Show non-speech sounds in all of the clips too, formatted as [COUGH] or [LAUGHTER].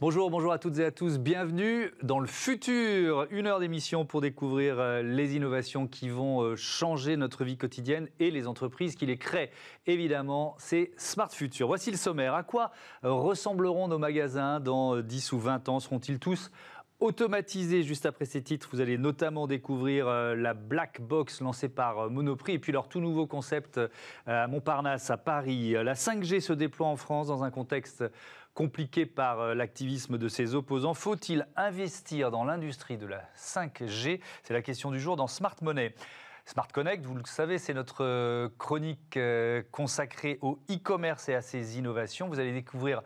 Bonjour, bonjour à toutes et à tous. Bienvenue dans le futur. Une heure d'émission pour découvrir euh, les innovations qui vont euh, changer notre vie quotidienne et les entreprises qui les créent. Évidemment, c'est Smart Future. Voici le sommaire. À quoi euh, ressembleront nos magasins dans 10 ou 20 ans? Seront-ils tous automatisés? Juste après ces titres. Vous allez notamment découvrir la Black Box lancée par Monoprix et puis leur tout nouveau concept à Montparnasse, à Paris. La 5G se déploie en France dans un contexte compliqué par euh, l'activisme de ses opposants. Faut-il investir dans l'industrie de la 5G C'est la question du jour dans Smart Money. Smart Connect, vous le savez, c'est notre euh, chronique euh, consacrée au e-commerce et à ses innovations. Vous allez découvrir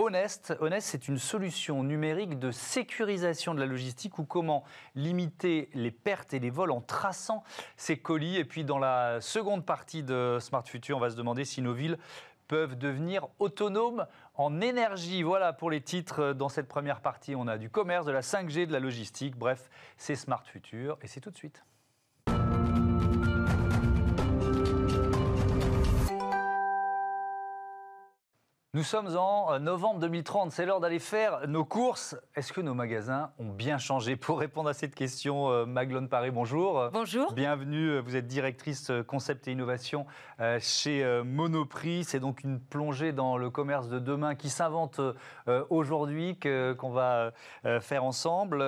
Honest. Honest, c'est une solution numérique de sécurisation de la logistique ou comment limiter les pertes et les vols en traçant ces colis. Et puis dans la seconde partie de Smart Future, on va se demander si nos villes peuvent devenir autonomes en énergie. Voilà pour les titres dans cette première partie. On a du commerce, de la 5G, de la logistique. Bref, c'est Smart Future et c'est tout de suite. Nous sommes en euh, novembre 2030, c'est l'heure d'aller faire nos courses. Est-ce que nos magasins ont bien changé Pour répondre à cette question, euh, Maglone Paré, bonjour. Bonjour. Bienvenue, euh, vous êtes directrice concept et innovation chez Monoprix. C'est donc une plongée dans le commerce de demain qui s'invente aujourd'hui, qu'on va faire ensemble.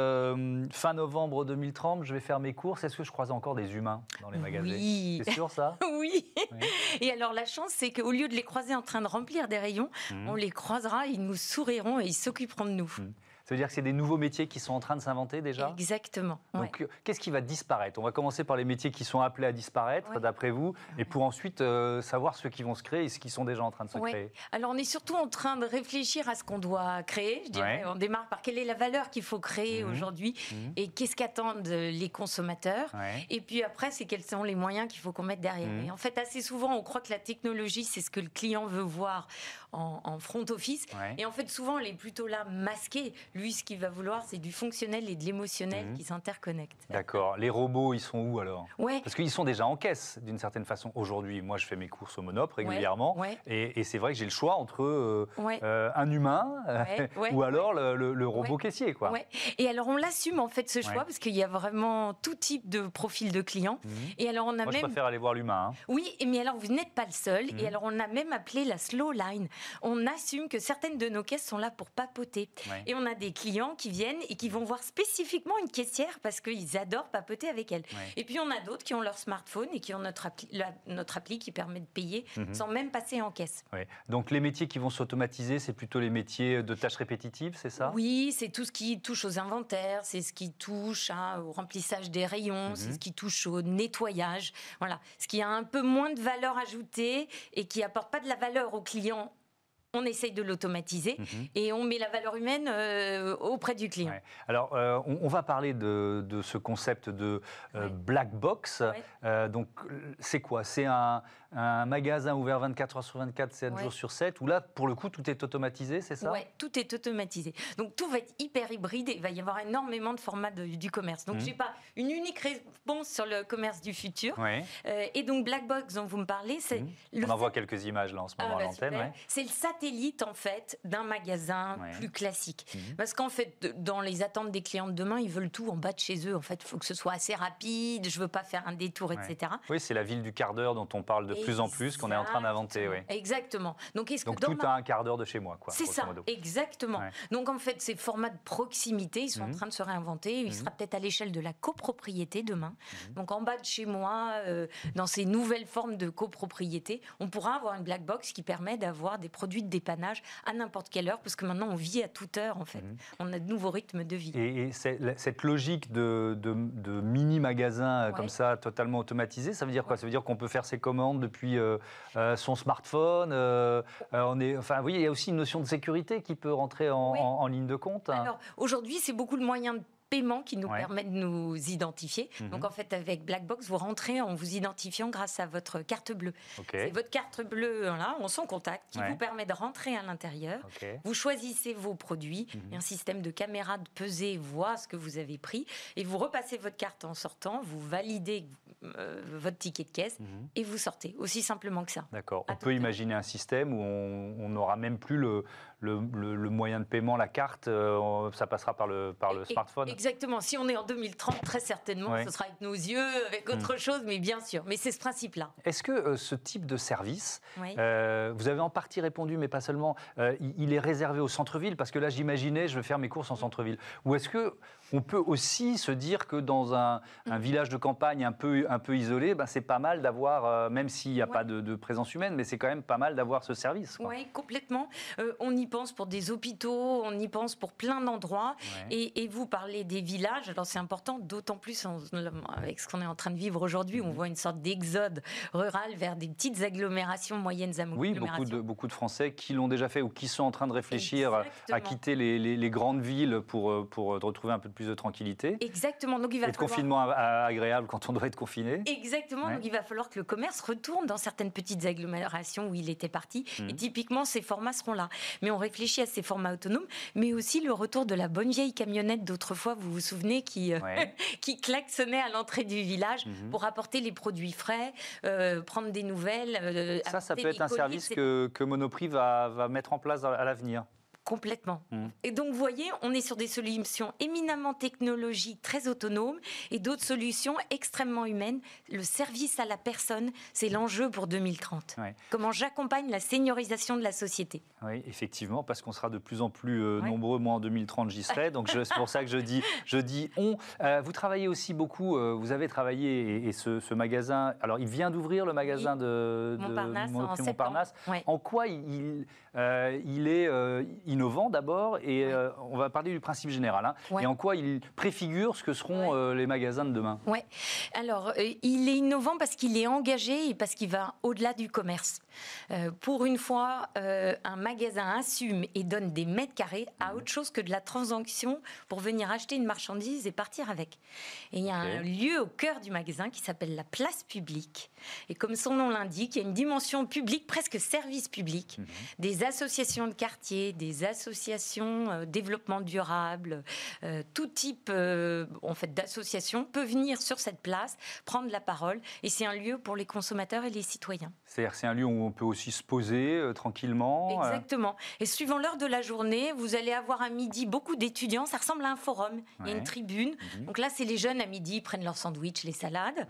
Fin novembre 2030, je vais faire mes courses. Est-ce que je croise encore des humains dans les magasins? Oui. C'est sûr ça? [LAUGHS] Oui. oui. Et alors la chance, c'est qu'au lieu de les croiser en train de remplir des rayons, Mmh. On les croisera, ils nous souriront et ils s'occuperont de nous. Mmh. Ça veut dire que c'est des nouveaux métiers qui sont en train de s'inventer déjà? Exactement. Donc, euh, qu'est-ce qui va disparaître? On va commencer par les métiers qui sont appelés à disparaître, d'après vous, et pour ensuite euh, savoir ceux qui vont se créer et ceux qui sont déjà en train de se créer. Alors, on est surtout en train de réfléchir à ce qu'on doit créer. Je dirais, on démarre par quelle est la valeur qu'il faut créer mmh. aujourd'hui mmh. et qu'est-ce qu'attendent les consommateurs. Et puis après, c'est quels sont les moyens qu'il faut qu'on mette derrière. Mmh. Et en fait, assez souvent, on croit que la technologie, c'est ce que le client veut voir en, en front office. Et en fait, souvent, elle est plutôt là masquée. Lui, ce qu'il va vouloir, c'est du fonctionnel et de l'émotionnel mhm. qui s'interconnectent. D'accord. Les robots, ils sont où alors ouais. Parce qu'ils sont déjà en caisse d'une certaine façon. Aujourd'hui, moi, je fais mes courses au Monop régulièrement. Et, c'est vrai que j'ai le choix entre euh, euh, un humain [LAUGHS] ou alors le, robot caissier. Quoi. Et alors, on l'assume en fait ce choix parce qu'il y a vraiment tout type de profil de clients. Mhm. Et alors, on a moi, même... je préfère aller voir l'humain. Hein. Oui, mais alors, vous n'êtes pas le seul. Et mhm. alors, on a même appelé la slow line. On assume que certaines de nos caisses sont là pour papoter. Et on a des clients qui viennent et qui vont voir spécifiquement une caissière parce qu'ils adorent papoter avec elle. Et puis on a d'autres qui ont leur smartphone et qui ont notre appli, notre appli qui permet de payer mhm. sans même passer en caisse. Donc les métiers qui vont s'automatiser, c'est plutôt les métiers de tâches répétitives, c'est ça? Oui, c'est tout ce qui touche aux inventaires, c'est ce qui touche hein, au remplissage des rayons, c'est mhm. ce qui touche au nettoyage. Voilà, ce qui a un peu moins de valeur ajoutée et qui apporte pas de la valeur au client on essaye de l'automatiser mhm. et on met la valeur humaine euh, auprès du client. Alors, euh, on, va parler de, ce concept de euh, black box. donc, c'est quoi? C'est un, magasin ouvert 24 heures sur 24, 7 jours sur 7, où là, pour le coup, tout est automatisé, c'est ça? Oui, tout est automatisé. Donc, tout va être hyper hybride et il va y avoir énormément de formats du commerce. Donc, mhm. je n'ai pas une unique réponse sur le commerce du futur. et donc, black box dont vous me parlez, c'est... Mhm. On en voit quelques images là en ce moment à ah, bah, l'antenne. C'est le satellite en fait d'un magasin plus classique. Mhm. Parce qu'en fait, dans les attentes des clients de demain, ils veulent tout en bas de chez eux. En fait, il faut que ce soit assez rapide. Je veux pas faire un détour, etc. Oui, c'est la ville du quart d'heure dont on parle de plus en plus, qu'on est en train d'inventer. Oui. Exactement. Donc, est-ce Donc tout a un quart d'heure de chez moi, quoi. C'est ça, exactement. Donc en fait, ces formats de proximité, ils sont en mhm. train de se réinventer. Il mhm. sera peut-être à l'échelle de la copropriété demain. Donc en bas de chez moi, euh, dans ces nouvelles formes de copropriété, on pourra avoir une black box qui permet d'avoir des produits de dépannage à n'importe quelle heure, parce que maintenant on vit à toute heure en fait. Mhm. On a de nouveaux rythmes de vie. Et, cette logique de, mini magasin euh, comme ça, totalement automatisé, ça veut dire quoi? Ça veut dire qu'on peut faire ses commandes depuis euh, euh, son smartphone. on est, enfin, voyez, il y a aussi une notion de sécurité qui peut rentrer en, ligne de compte. Alors aujourd'hui, c'est beaucoup le moyen de paiement qui nous permet de nous identifier. Mhm. Donc en fait, avec Blackbox, vous rentrez en vous identifiant grâce à votre carte bleue. C'est votre carte bleue là, en son contact, qui vous permet de rentrer à l'intérieur. Vous choisissez vos produits, mhm. un système de caméra de pesée voit ce que vous avez pris, et vous repassez votre carte en sortant, vous validez euh, votre ticket de caisse, mhm. et vous sortez. Aussi simplement que ça. D'accord. On peut imaginer un système où on n'aura même plus le, le, moyen de paiement, la carte, euh, ça passera par le, par le smartphone Exactement. Si on est en 2030, très certainement, ce sera avec nos yeux, avec autre hmm. chose, mais bien sûr. Mais c'est ce principe-là. Est-ce que euh, ce type de service, euh, vous avez en partie répondu, mais pas seulement, il est réservé au centre-ville? Parce que là, j'imaginais, je vais faire mes courses en centre-ville. Ou est-ce que on peut aussi se dire que dans un, mm. village de campagne un peu, un peu isolé, ben c'est pas mal d'avoir, euh, même s'il n'y a pas de, présence humaine, mais c'est quand même pas mal d'avoir ce service. Oui, complètement. Euh, on y pense pour des hôpitaux, on y pense pour plein d'endroits. Et, vous parlez des villages, alors c'est important, d'autant plus avec ce qu'on est en train de vivre aujourd'hui, où on mm. voit une sorte d'exode rural vers des petites agglomérations, moyennes agglomérations. Oui, beaucoup de, beaucoup de Français qui l'ont déjà fait ou qui sont en train de réfléchir à quitter les, les, grandes villes pour, euh, pour retrouver un peu de plus de tranquillité. Exactement. Donc il va et de confinement agréable quand on doit être confiné. Exactement. Donc il va falloir que le commerce retourne dans certaines petites agglomérations où il était parti. Mmh. Et typiquement, ces formats seront là. Mais on réfléchit à ces formats autonomes, mais aussi le retour de la bonne vieille camionnette d'autrefois, vous vous souvenez, qui, euh, [LAUGHS] qui klaxonnait à l'entrée du village mmh. pour apporter les produits frais, euh, prendre des nouvelles. Euh, ça, ça peut être un service que, que Monoprix va, va mettre en place à l'avenir. Complètement. Mmh. Et donc, vous voyez, on est sur des solutions éminemment technologiques, très autonomes, et d'autres solutions extrêmement humaines. Le service à la personne, c'est l'enjeu pour 2030. Comment j'accompagne la seniorisation de la société Oui, effectivement, parce qu'on sera de plus en plus euh, nombreux. Moi, en 2030, j'y serai. donc, c'est pour ça que je dis, je dis on. Euh, vous travaillez aussi beaucoup, euh, vous avez travaillé, et, ce, magasin, alors, il vient d'ouvrir le magasin de, Montparnasse. en, en quoi il, il est innovant d'abord, et euh, on va parler du principe général, hein. et en quoi il préfigure ce que seront euh, les magasins de demain. Oui, alors euh, il est innovant parce qu'il est engagé et parce qu'il va au-delà du commerce. pour une fois, un magasin assume et donne des mètres carrés à mhm. autre chose que de la transaction pour venir acheter une marchandise et partir avec. Et il y a un lieu au cœur du magasin qui s'appelle la place publique. Et comme son nom l'indique, il y a une dimension publique, presque service public, mhm. des associations de quartier, des associations, euh, développement durable, euh, tout type euh, en fait, d'association peut venir sur cette place, prendre la parole, et c'est un lieu pour les consommateurs et les citoyens. C'est-à-dire c'est un lieu où on peut aussi se poser tranquillement Exactement. Et suivant l'heure de la journée, vous allez avoir à midi beaucoup d'étudiants, ça ressemble à un forum, il y a une tribune. Mhm. Donc là, c'est les jeunes à midi, ils prennent leur sandwich, les salades.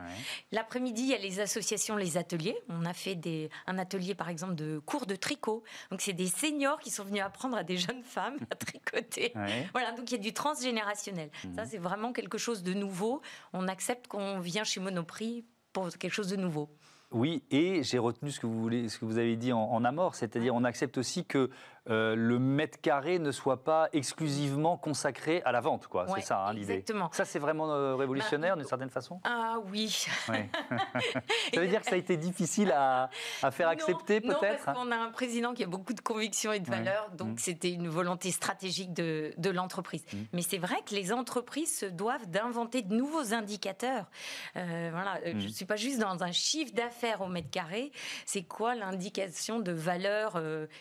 L'après-midi, il y a les associations, les ateliers. On a fait des, un atelier, par exemple, de cours de tricot. Donc c'est des seniors qui sont venus apprendre à des jeunes femmes à tricoter. [LAUGHS] Voilà, donc il y a du transgénérationnel. Mhm. Ça, c'est vraiment quelque chose de nouveau. On accepte qu'on vient chez Monoprix pour quelque chose de nouveau. Oui, et j'ai retenu ce que vous, voulez, ce que vous avez dit en, en amort, c'est-à-dire on accepte aussi que euh, le mètre carré ne soit pas exclusivement consacré à la vente, quoi. c'est ça hein, l'idée. Ça, c'est vraiment euh, révolutionnaire d'une certaine façon? Ah oui. [LAUGHS] ça veut dire que ça a été difficile à, faire accepter, peut-être. Non, parce qu'on a un président qui a beaucoup de convictions et de valeurs, donc mm. c'était une volonté stratégique de, l'entreprise. Mm. Mais c'est vrai que les entreprises se doivent d'inventer de nouveaux indicateurs. Euh, voilà, je ne mm. suis pas juste dans un chiffre d'affaires au mètre carré. C'est quoi l'indication de valeur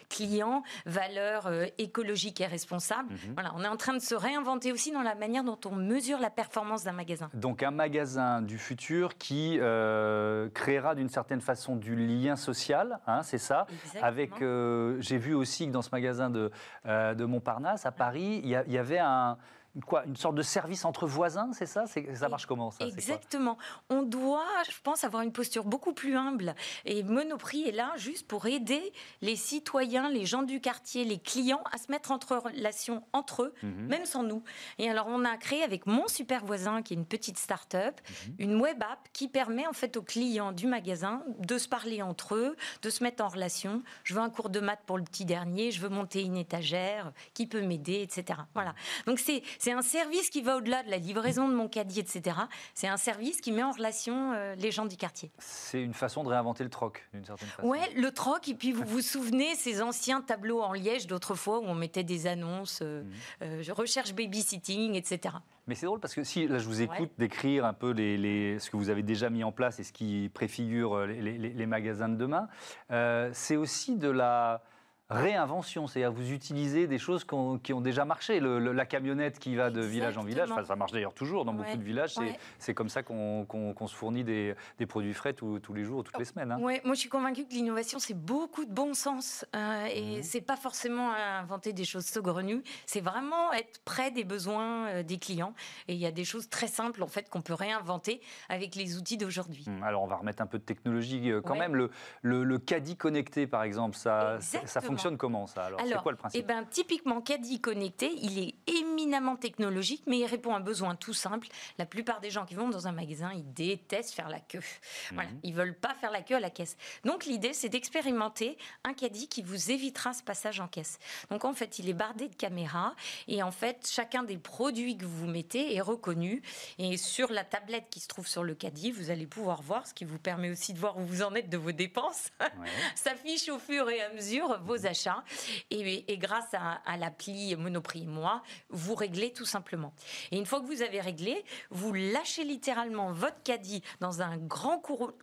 client? Valeurs euh, écologiques et responsables. Mhm. Voilà, on est en train de se réinventer aussi dans la manière dont on mesure la performance d'un magasin. Donc un magasin du futur qui euh, créera d'une certaine façon du lien social, hein, c'est ça. Avec, euh, j'ai vu aussi que dans ce magasin de, de Montparnasse à Paris, il y, avait un quoi, une sorte de service entre voisins, c'est ça? Ça marche comment ça? Exactement. On doit, je pense, avoir une posture beaucoup plus humble. Et Monoprix est là juste pour aider les citoyens, les gens du quartier, les clients à se mettre en relation entre eux, mhm. même sans nous. Et alors, on a créé avec mon super voisin, qui est une petite start-up, mhm. une web app qui permet en fait aux clients du magasin de se parler entre eux, de se mettre en relation. Je veux un cours de maths pour le petit dernier, je veux monter une étagère, qui peut m'aider, etc. Voilà. Donc c'est c'est un service qui va au-delà de la livraison de mon caddie, etc. C'est un service qui met en relation euh, les gens du quartier. C'est une façon de réinventer le troc, d'une certaine façon. Ouais, le troc. Et puis vous vous souvenez ces anciens tableaux en liège d'autrefois où on mettait des annonces, euh, mhm. euh, je recherche babysitting, etc. Mais c'est drôle parce que si là je vous écoute décrire un peu les, ce que vous avez déjà mis en place et ce qui préfigure les, les magasins de demain, c'est aussi de la réinvention, c'est-à-dire vous utilisez des choses qui ont, déjà marché. la camionnette qui va de village en village, ça marche d'ailleurs toujours dans beaucoup de villages, c'est comme ça qu'on se fournit des, produits frais tous, les jours ou toutes les semaines. Hein. Ouais, moi je suis convaincue que l'innovation c'est beaucoup de bon sens euh, et mmh. c'est pas forcément inventer des choses saugrenues, c'est vraiment être près des besoins euh, des clients et il y a des choses très simples en fait qu'on peut réinventer avec les outils d'aujourd'hui. Mmh, alors on va remettre un peu de technologie euh, quand même. Le, le, caddie connecté par exemple, ça, ça fonctionne fonctionne comment ça alors, C'est quoi le principe? eh ben, Typiquement, Caddy Connecté, il est éminemment technologique, mais il répond à un besoin tout simple. La plupart des gens qui vont dans un magasin, ils détestent faire la queue. Voilà, mhm. ils veulent pas faire la queue à la caisse. Donc l'idée, c'est d'expérimenter un caddie qui vous évitera ce passage en caisse. Donc en fait, il est bardé de caméras et en fait, chacun des produits que vous mettez est reconnu. Et sur la tablette qui se trouve sur le caddie, vous allez pouvoir voir, ce qui vous permet aussi de voir où vous en êtes de vos dépenses. S'affiche [LAUGHS] au fur et à mesure vos Et, grâce à, l'appli Monoprix Moi, vous réglez tout simplement. Et une fois que vous avez réglé, vous lâchez littéralement votre caddie dans un grand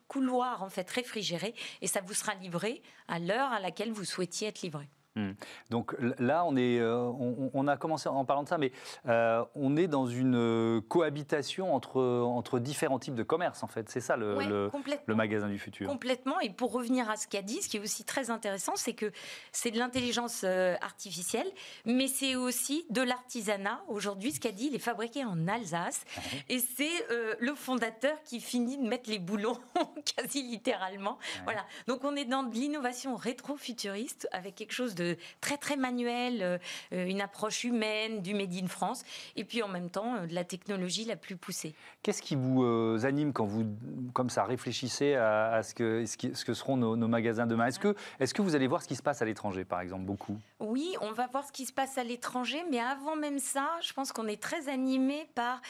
couloir en fait réfrigéré et ça vous sera livré à l'heure à laquelle vous souhaitiez être livré. Hmm. Donc là, on, est, euh, on, a commencé en parlant de ça, mais euh, on est dans une euh, cohabitation entre, entre différents types de commerces, en fait. C'est ça le, le, magasin du futur. Complètement. Et pour revenir à ce qu'a dit, ce qui est aussi très intéressant, c'est que c'est de l'intelligence artificielle, mais c'est aussi de l'artisanat. Aujourd'hui, ce qu'a dit, il est fabriqué en Alsace. Ah Et c'est le fondateur qui finit de mettre les boulons, [LAUGHS] quasi littéralement. Voilà. Donc on est dans de l'innovation rétro-futuriste avec quelque chose de très très manuel, euh, une approche humaine du Made in France, et puis en même temps euh, de la technologie la plus poussée. Qu'est-ce qui vous euh, anime quand vous, comme ça, réfléchissez à, ce, que, ce, que seront nos, magasins demain? Est-ce que, est que vous allez voir ce qui se passe à l'étranger, par exemple, beaucoup? Oui, on va voir ce qui se passe à l'étranger, mais avant même ça, je pense qu'on est très animé par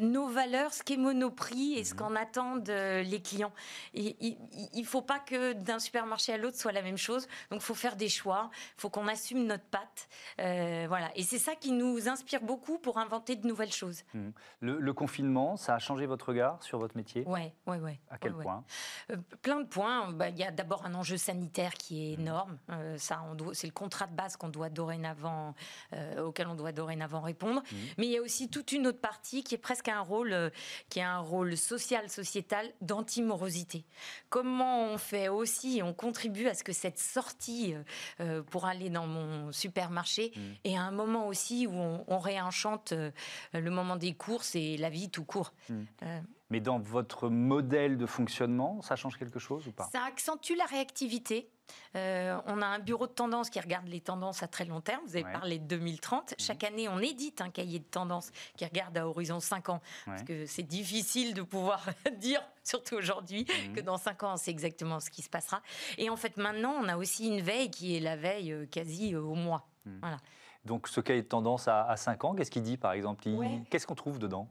nos valeurs, ce qu'est Monoprix et ce mhm. qu'en attendent les clients. il ne faut pas que d'un supermarché à l'autre soit la même chose, donc il faut faire des choix il faut qu'on assume notre patte. Euh, voilà. Et c'est ça qui nous inspire beaucoup pour inventer de nouvelles choses. Mmh. Le, confinement, ça a changé votre regard sur votre métier? Oui, oui, oui. À quel point? Euh, Plein de points. Bah, il y a d'abord un enjeu sanitaire qui est mmh. énorme. Euh, ça, c'est le contrat de base qu'on doit dorénavant, auquel on doit dorénavant répondre. Mais il y a aussi toute une autre partie qui est presque un rôle, qui est un rôle social, sociétal, d'antimorosité. Comment on fait aussi, on contribue à ce que cette sortie pour aller dans mon supermarché mmh. à un moment aussi où on, réenchante euh, le moment des courses et la vie tout court. Mmh. Euh, Mais dans votre modèle de fonctionnement, ça change quelque chose ou pas? Ça accentue la réactivité. Euh, on a un bureau de tendance qui regarde les tendances à très long terme. Vous avez parlé de 2030. Mhm. Chaque année, on édite un cahier de tendance qui regarde à horizon 5 ans. Parce que c'est difficile de pouvoir [LAUGHS] dire, surtout aujourd'hui, mhm. que dans 5 ans, c'est exactement ce qui se passera. Et en fait, maintenant, on a aussi une veille qui est la veille euh, quasi euh, au mois. Mhm. Voilà. Donc ce cahier de tendance à, 5 ans, qu'est-ce qu'il dit par exemple Qu'est-ce qu'on trouve dedans?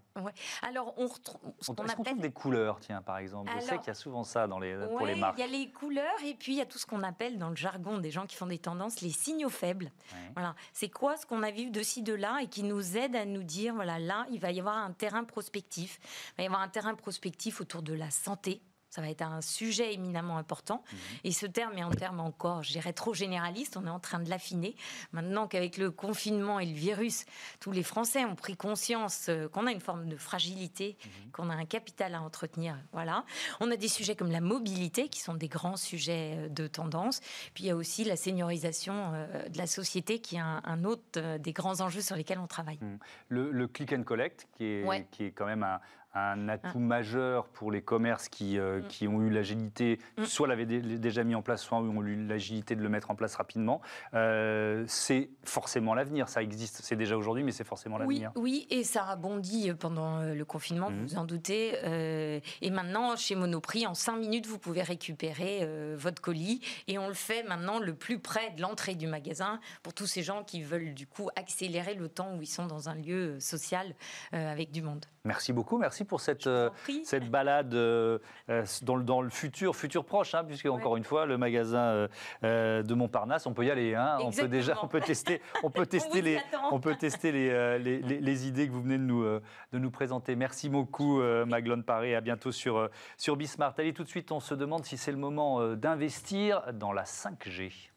Alors on retrouve appelle des couleurs, tiens par exemple. Je sais qu'il y a souvent ça dans les, pour les marques. Il y a les couleurs et puis il y a tout ce qu'on appelle dans le jargon des gens qui font des tendances les signaux faibles. Voilà, c'est quoi ce qu'on a vu de ci de là et qui nous aide à nous dire voilà là il va y avoir un terrain prospectif, il va y avoir un terrain prospectif autour de la santé ça va être un sujet éminemment important. Mhm. Et ce terme est un terme encore, je dirais, trop généraliste. On est en train de l'affiner. Maintenant qu'avec le confinement et le virus, tous les Français ont pris conscience euh, qu'on a une forme de fragilité, mhm. qu'on a un capital à entretenir. Voilà. On a des sujets comme la mobilité, qui sont des grands sujets euh, de tendance. Puis il y a aussi la seniorisation euh, de la société, qui est un, autre des grands enjeux sur lesquels on travaille. Mhm. Le, click and collect, qui est, qui est quand même un, un atout ah. majeur pour les commerces qui, euh, mm. qui ont eu l'agilité, mm. soit l'avaient déjà mis en place, soit ont eu l'agilité de le mettre en place rapidement. Euh, c'est forcément l'avenir. Ça existe, c'est déjà aujourd'hui, mais c'est forcément l'avenir. Oui, et ça a bondi pendant euh, le confinement, vous mm. vous en doutez. et maintenant, chez Monoprix, en 5 minutes, vous pouvez récupérer votre colis. Et on le fait maintenant le plus près de l'entrée du magasin pour tous ces gens qui veulent du coup accélérer le temps où ils sont dans un lieu social avec du monde. Merci beaucoup, merci pour cette, euh, cette balade euh, euh, dans, le, dans, le, futur, futur proche, hein, puisque encore une fois, le magasin de Montparnasse, on peut y aller. Hein, on peut déjà, on peut tester, on peut [LAUGHS] tester les, on peut tester les, les, les, idées que vous venez de nous, de nous présenter. Merci beaucoup, Maglone Paré. À bientôt sur, sur Bismart. Allez, tout de suite, on se demande si c'est le moment d'investir dans la 5G.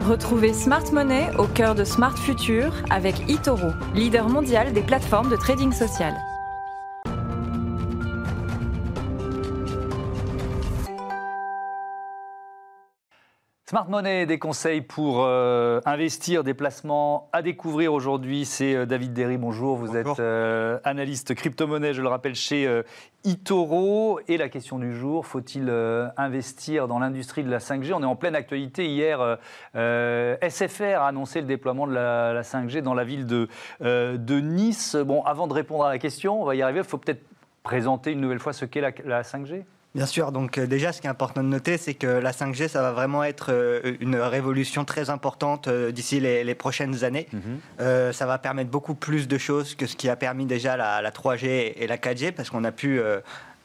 Retrouvez Smart Money au cœur de Smart Future avec eToro, leader mondial des plateformes de trading social. Smart Money, des conseils pour euh, investir, des placements à découvrir aujourd'hui. C'est euh, David Derry, bonjour. Vous êtes euh, analyste crypto-monnaie, je le rappelle, chez Itoro. Et la question du jour, faut-il investir dans l'industrie de la 5G On est en pleine actualité. Hier, SFR a annoncé le déploiement de la, 5G dans la ville de, de, Nice. Bon, avant de répondre à la question, on va y arriver, il faut peut-être présenter une nouvelle fois ce qu'est la, la 5G Bien sûr, donc euh, déjà ce qui est important de noter, c'est que la 5G, ça va vraiment être euh, une révolution très importante euh, d'ici les, prochaines années. Mhm. ça va permettre beaucoup plus de choses que ce qui a permis déjà la, 3G et la 4G, parce qu'on a pu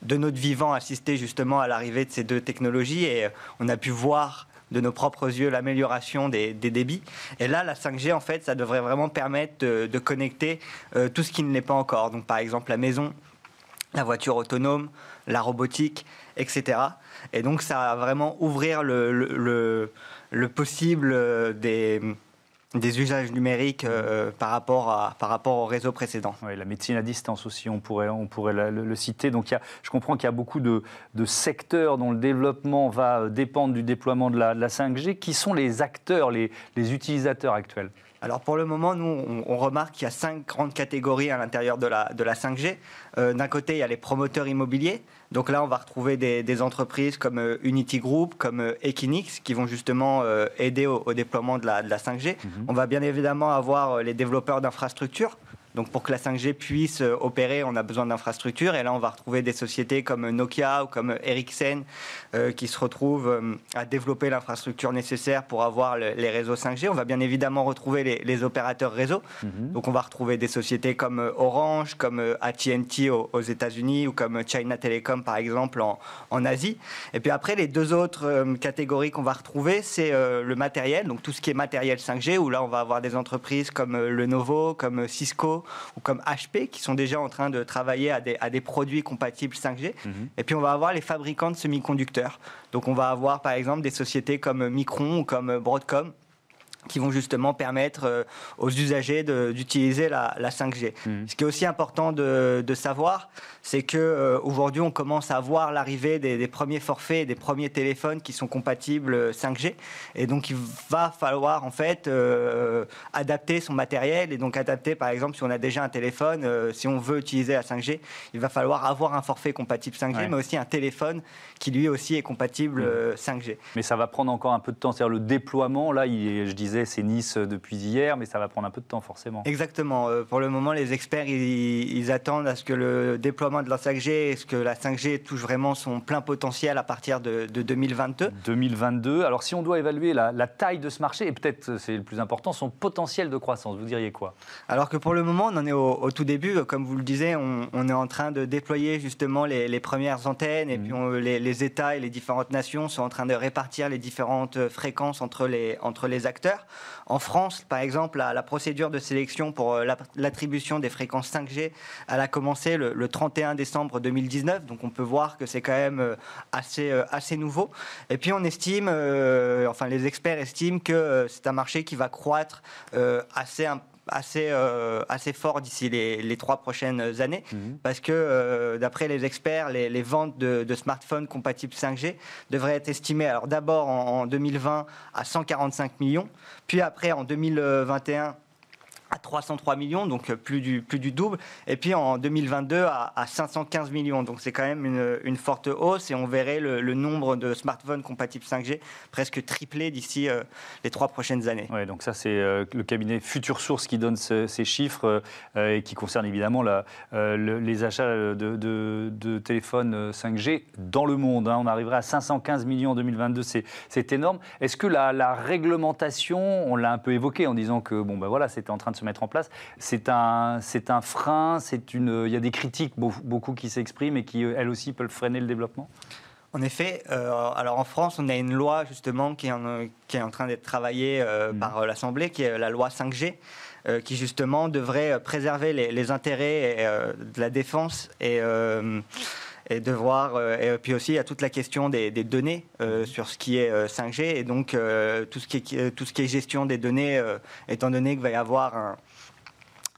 de notre vivant assister justement à l'arrivée de ces deux technologies et on a pu voir de nos propres yeux l'amélioration des, débits. Et là, la 5G, en fait, ça devrait vraiment permettre de, de connecter tout ce qui ne l'est pas encore. Donc, par exemple, la maison, la voiture autonome, la robotique, etc. Et donc ça va vraiment ouvrir le, possible euh, des, des usages numériques euh, par, rapport à, par rapport au réseau précédent. Oui, la médecine à distance aussi, on pourrait, on pourrait le, citer. Donc il y a, je comprends qu'il y a beaucoup de, secteurs dont le développement va dépendre du déploiement de la, 5G. Qui sont les acteurs, les, les utilisateurs actuels? Alors pour le moment, nous, on, remarque qu'il y a cinq grandes catégories à l'intérieur de la, de la 5G. Euh, d'un côté, il y a les promoteurs immobiliers. Donc là, on va retrouver des, entreprises comme euh, Unity Group, comme euh, Equinix, qui vont justement aider au, déploiement de la, de la 5G. Mhm. On va bien évidemment avoir les développeurs d'infrastructures. Donc pour que la 5G puisse euh, opérer, on a besoin d'infrastructures. Et là, on va retrouver des sociétés comme Nokia ou comme Ericsson euh, qui se retrouvent euh, à développer l'infrastructure nécessaire pour avoir les réseaux 5G. On va bien évidemment retrouver les, opérateurs réseau. Mhm. Donc on va retrouver des sociétés comme Orange, comme AT&T aux, États-Unis ou comme China Telecom par exemple en, en, Asie. Et puis après, les deux autres catégories qu'on va retrouver, c'est le matériel, donc tout ce qui est matériel 5G, où là on va avoir des entreprises comme Lenovo, comme Cisco, ou comme HP qui sont déjà en train de travailler à des, à des produits compatibles 5G. Mhm. Et puis on va avoir les fabricants de semi-conducteurs. Donc on va avoir par exemple des sociétés comme Micron ou comme Broadcom qui vont justement permettre euh, aux usagers d'utiliser la, 5G. Mhm. Ce qui est aussi important de, de savoir, c'est que euh, aujourd'hui on commence à voir l'arrivée des, premiers forfaits, des premiers téléphones qui sont compatibles 5G, euh, et donc il va falloir en fait adapter son matériel et donc adapter par exemple si on a déjà un téléphone, si on veut utiliser la 5G, il va falloir avoir un forfait compatible 5G, mais aussi un téléphone qui lui aussi est compatible 5G. Mhm. Mais ça va prendre encore un peu de temps, c'est-à-dire le déploiement là, il je disais c'est Nice depuis hier, mais ça va prendre un peu de temps forcément. Exactement. Euh, pour le moment, les experts, ils, attendent à ce que le déploiement de la 5G, ce que la 5G touche vraiment son plein potentiel à partir de, 2022. 2022. Alors si on doit évaluer la, taille de ce marché, et peut-être c'est le plus important, son potentiel de croissance, vous diriez quoi? Alors que pour le moment, on en est au, tout début. Comme vous le disiez, on, est en train de déployer justement les, premières antennes, et mmh. puis les, les États et les différentes nations sont en train de répartir les différentes fréquences entre les, entre les acteurs. En France, par exemple, la, procédure de sélection pour euh, l'attribution des fréquences 5G, elle a commencé le, 31 décembre 2019, donc on peut voir que c'est quand même euh, assez, euh, assez nouveau. Et puis on estime, enfin les experts estiment que c'est un marché qui va croître assez important assez, euh, assez fort d'ici les, trois prochaines années, mhm. parce que euh, d'après les experts, les, ventes de, smartphones compatibles 5G devraient être estimées, alors d'abord en 2020 à 145 millions, puis après en 2021 à 303 millions, donc euh, plus du, plus du double. Et puis en 2022 à, 515 millions. Donc c'est quand même une, forte hausse et on verrait le, nombre de smartphones compatibles 5G presque tripler d'ici euh, les trois prochaines années. Ouais, donc ça c'est euh, le cabinet Future Source qui donne ces chiffres et qui concerne évidemment les achats de, de, téléphones 5G dans le monde. Hein. On arriverait à 515 millions en 2022, c'est énorme. Est-ce que la, la réglementation, on l'a un peu évoqué en disant que bon ben voilà, c'était en train de se mettre en place. C'est un, c'est un frein, c'est une, il y a des critiques beaucoup qui s'expriment et qui, elles aussi, peuvent freiner le développement en effet, euh, alors en France, on a une loi justement qui est en, qui est en train d'être travaillée euh, mmh. par euh, l'Assemblée, qui est la loi 5G, qui justement devrait préserver les, les intérêts de la défense et et de voir. et puis aussi, il y a toute la question des, données sur ce qui est 5G et donc tout, ce qui est, tout ce qui est gestion des données, étant donné qu'il va y avoir un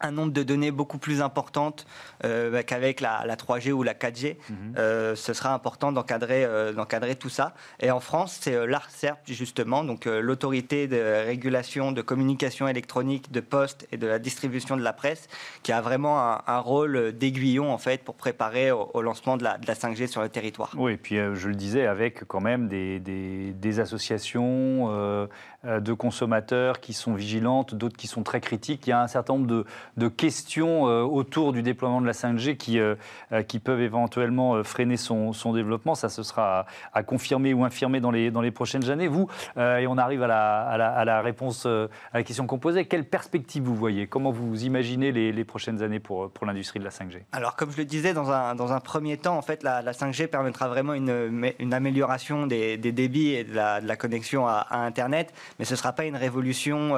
un nombre de données beaucoup plus importante euh, qu'avec la, 3G ou la 4G. Mhm. Euh, ce sera important d'encadrer euh, d'encadrer tout ça. Et en France, c'est l'ARCERP, justement, donc l'autorité de régulation de communication électronique, de poste et de la distribution de la presse, qui a vraiment un, rôle d'aiguillon, en fait, pour préparer au, lancement de la, de la, 5G sur le territoire. Oui, et puis je le disais, avec quand même des, des, des associations de consommateurs qui sont vigilantes, d'autres qui sont très critiques. Il y a un certain nombre de de questions euh, autour du déploiement de la 5G qui, euh, euh, qui peuvent éventuellement freiner son, son, développement. Ça, ce sera à, confirmer ou infirmer dans les, dans les prochaines années. Vous, et on arrive à la, à la, réponse à la question qu'on posait, quelle perspective vous voyez? Comment vous imaginez les, les prochaines années pour, pour l'industrie de la 5G Alors, comme je le disais, dans un, dans un premier temps, en fait, la, 5G permettra vraiment une, une amélioration des, des, débits et de la, de la connexion à, Internet, mais ce ne sera pas une révolution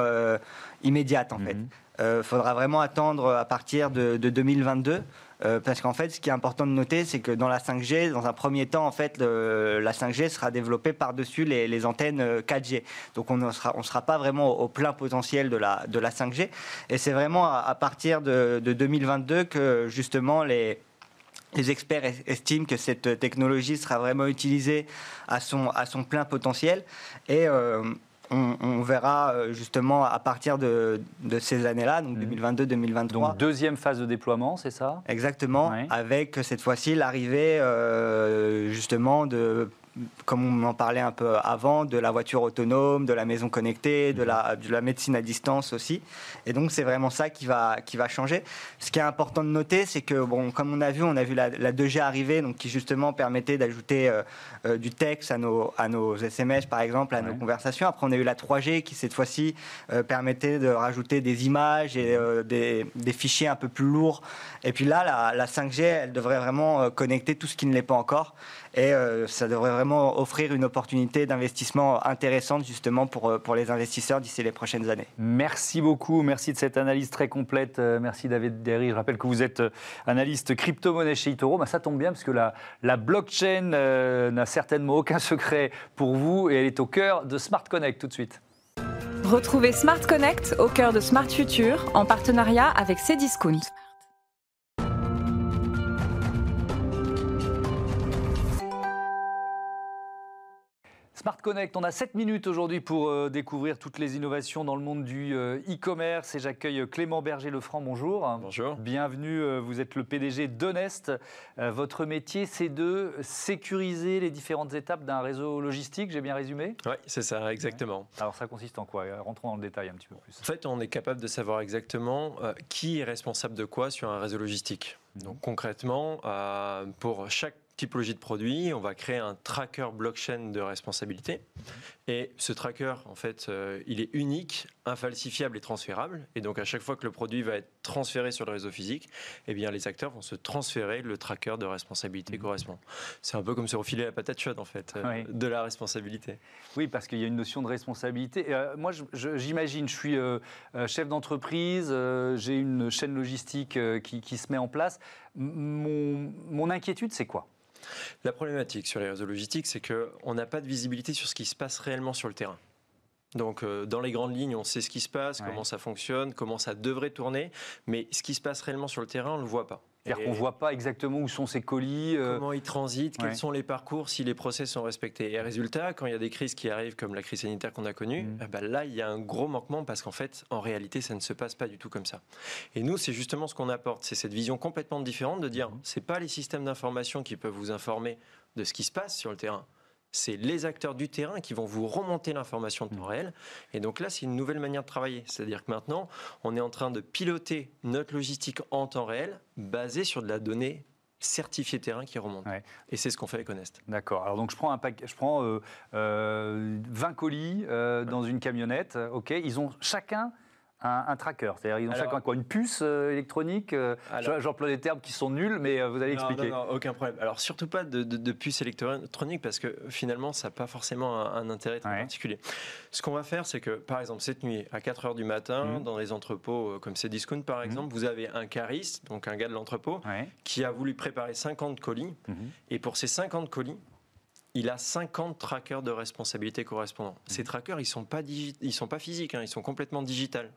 immédiate, en fait. Il euh, faudra vraiment attendre à partir de, 2022. Euh, parce qu'en fait, ce qui est important de noter, c'est que dans la 5G, dans un premier temps, en fait, la 5G sera développée par-dessus les, antennes 4G. Euh, Donc, on ne sera, pas vraiment au, plein potentiel de la, de la 5G. Et c'est vraiment à, partir de, 2022 que, justement, les, experts estiment que cette technologie sera vraiment utilisée à son, à son plein potentiel. Et on, verra euh, justement à partir de, ces années-là, donc 2022-2023. Mmh. Donc deuxième phase de déploiement, c'est ça? Exactement, avec cette fois-ci l'arrivée euh, justement de comme on en parlait un peu avant, de la voiture autonome, de la maison connectée, de la, de la médecine à distance aussi. Et donc, c'est vraiment ça qui va, qui va changer. Ce qui est important de noter, c'est que, bon, comme on a vu, on a vu la, 2G arriver, donc qui justement permettait d'ajouter euh, euh, du texte à nos, à nos SMS, par exemple, à nos conversations. Après, on a eu la 3G qui, cette fois-ci, euh, permettait de rajouter des images et des, des, fichiers un peu plus lourds. Et puis là, la, la 5G, elle devrait vraiment connecter tout ce qui ne l'est pas encore. Et ça devrait vraiment offrir une opportunité d'investissement intéressante justement pour, euh, pour les investisseurs d'ici les prochaines années. Merci beaucoup, merci de cette analyse très complète. Euh, merci David Derry. Je rappelle que vous êtes euh, analyste crypto-monnaie chez Itoro. Bah, ça tombe bien parce que la, la blockchain n'a certainement aucun secret pour vous et elle est au cœur de Smart Connect tout de suite. Retrouvez Smart Connect au cœur de Smart Future en partenariat avec Cdiscount. Smart Connect, on a 7 minutes aujourd'hui pour euh, découvrir toutes les innovations dans le monde du euh, e-commerce et j'accueille Clément Berger-Lefranc, bonjour. Bonjour. Bienvenue, euh, vous êtes le PDG d'Honest. votre métier, c'est de sécuriser les différentes étapes d'un réseau logistique, j'ai bien résumé? Oui, c'est ça, exactement. Alors ça consiste en quoi? Rentrons dans le détail un petit peu plus. En fait, on est capable de savoir exactement qui est responsable de quoi sur un réseau logistique. Mhm. Donc concrètement, pour chaque typologie de produit, on va créer un tracker blockchain de responsabilité. Et ce tracker, en fait, euh, il est unique, infalsifiable et transférable. Et donc, à chaque fois que le produit va être transféré sur le réseau physique, eh bien, les acteurs vont se transférer le tracker de responsabilité mmh. correspond. C'est un peu comme se refiler la patate chaude, en fait, euh, de la responsabilité. Oui, parce qu'il y a une notion de responsabilité. Euh, moi, j'imagine, je, suis chef d'entreprise, j'ai une chaîne logistique qui, qui, se met en place. Mon, mon inquiétude, c'est quoi? La problématique sur les réseaux logistiques, c'est qu'on n'a pas de visibilité sur ce qui se passe réellement sur le terrain. Donc, euh, dans les grandes lignes, on sait ce qui se passe, comment ça fonctionne, comment ça devrait tourner, mais ce qui se passe réellement sur le terrain, on ne le voit pas. C'est-à-dire qu'on ne voit pas exactement où sont ces colis. Euh, comment ils transitent, quels sont les parcours, si les process sont respectés. Et résultat, quand il y a des crises qui arrivent, comme la crise sanitaire qu'on a connue, mm. eh ben là, il y a un gros manquement parce qu'en fait, en réalité, ça ne se passe pas du tout comme ça. Et nous, c'est justement ce qu'on apporte. C'est cette vision complètement différente de dire, mm. c'est pas les systèmes d'information qui peuvent vous informer de ce qui se passe sur le terrain c'est les acteurs du terrain qui vont vous remonter l'information de temps mm. réel. Et donc là, c'est une nouvelle manière de travailler. C'est-à-dire que maintenant, on est en train de piloter notre logistique en temps réel, basée sur de la donnée certifiée terrain qui remonte. Et c'est ce qu'on fait avec Honest. D'accord. Alors donc je prends, un pack, je prends 20 euh, euh, colis euh, dans une camionnette. Ok. Ils ont chacun un, tracker C'est-à-dire, ils ont chacun quoi Une puce euh, électronique euh, J'emploie des termes qui sont nuls, mais euh, vous allez expliquer. Non, non, aucun problème. Alors, surtout pas de, puce électronique, parce que finalement, ça n'a pas forcément un, intérêt très particulier. Ce qu'on va faire, c'est que, par exemple, cette nuit, à 4 h du matin, mhm. dans les entrepôts comme Cdiscount, par mhm. exemple, vous avez un cariste, donc un gars de l'entrepôt, qui a voulu préparer 50 colis. Mhm. Et pour ces 50 colis, il a 50 trackers de responsabilité correspondants. Mhm. Ces trackers, ils sont pas ils sont pas physiques, hein, ils sont complètement digitales.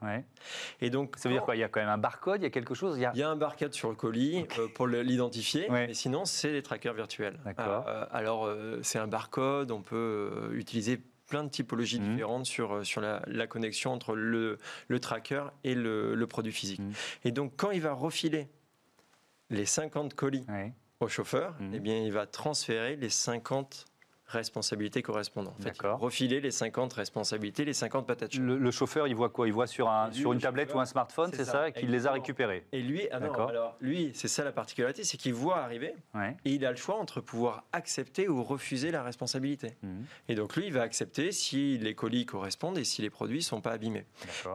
Et donc, ça veut dire quoi? Il y a quand même un barcode, il y a quelque chose? Il y a, un barcode sur le colis euh, pour l'identifier, mais sinon c'est des trackers virtuels. D'accord. Euh, alors euh, c'est un barcode, on peut utiliser plein de typologies mhm. différentes sur, sur la, connexion entre le, le tracker et le, produit physique. Mhm. Et donc quand il va refiler les 50 colis au chauffeur, eh bien, il va transférer les 50 responsabilités correspondantes. En fait, refiler les 50 responsabilités, les 50 patates le, le, chauffeur, il voit quoi? Il voit sur, un, sur une tablette ou un smartphone, c'est ça, qu'il les a récupérés. Et lui, ah alors lui, c'est ça la particularité, c'est qu'il voit arriver et il a le choix entre pouvoir accepter ou refuser la responsabilité. Mhm. Et donc lui, il va accepter si les colis correspondent et si les produits sont pas abîmés.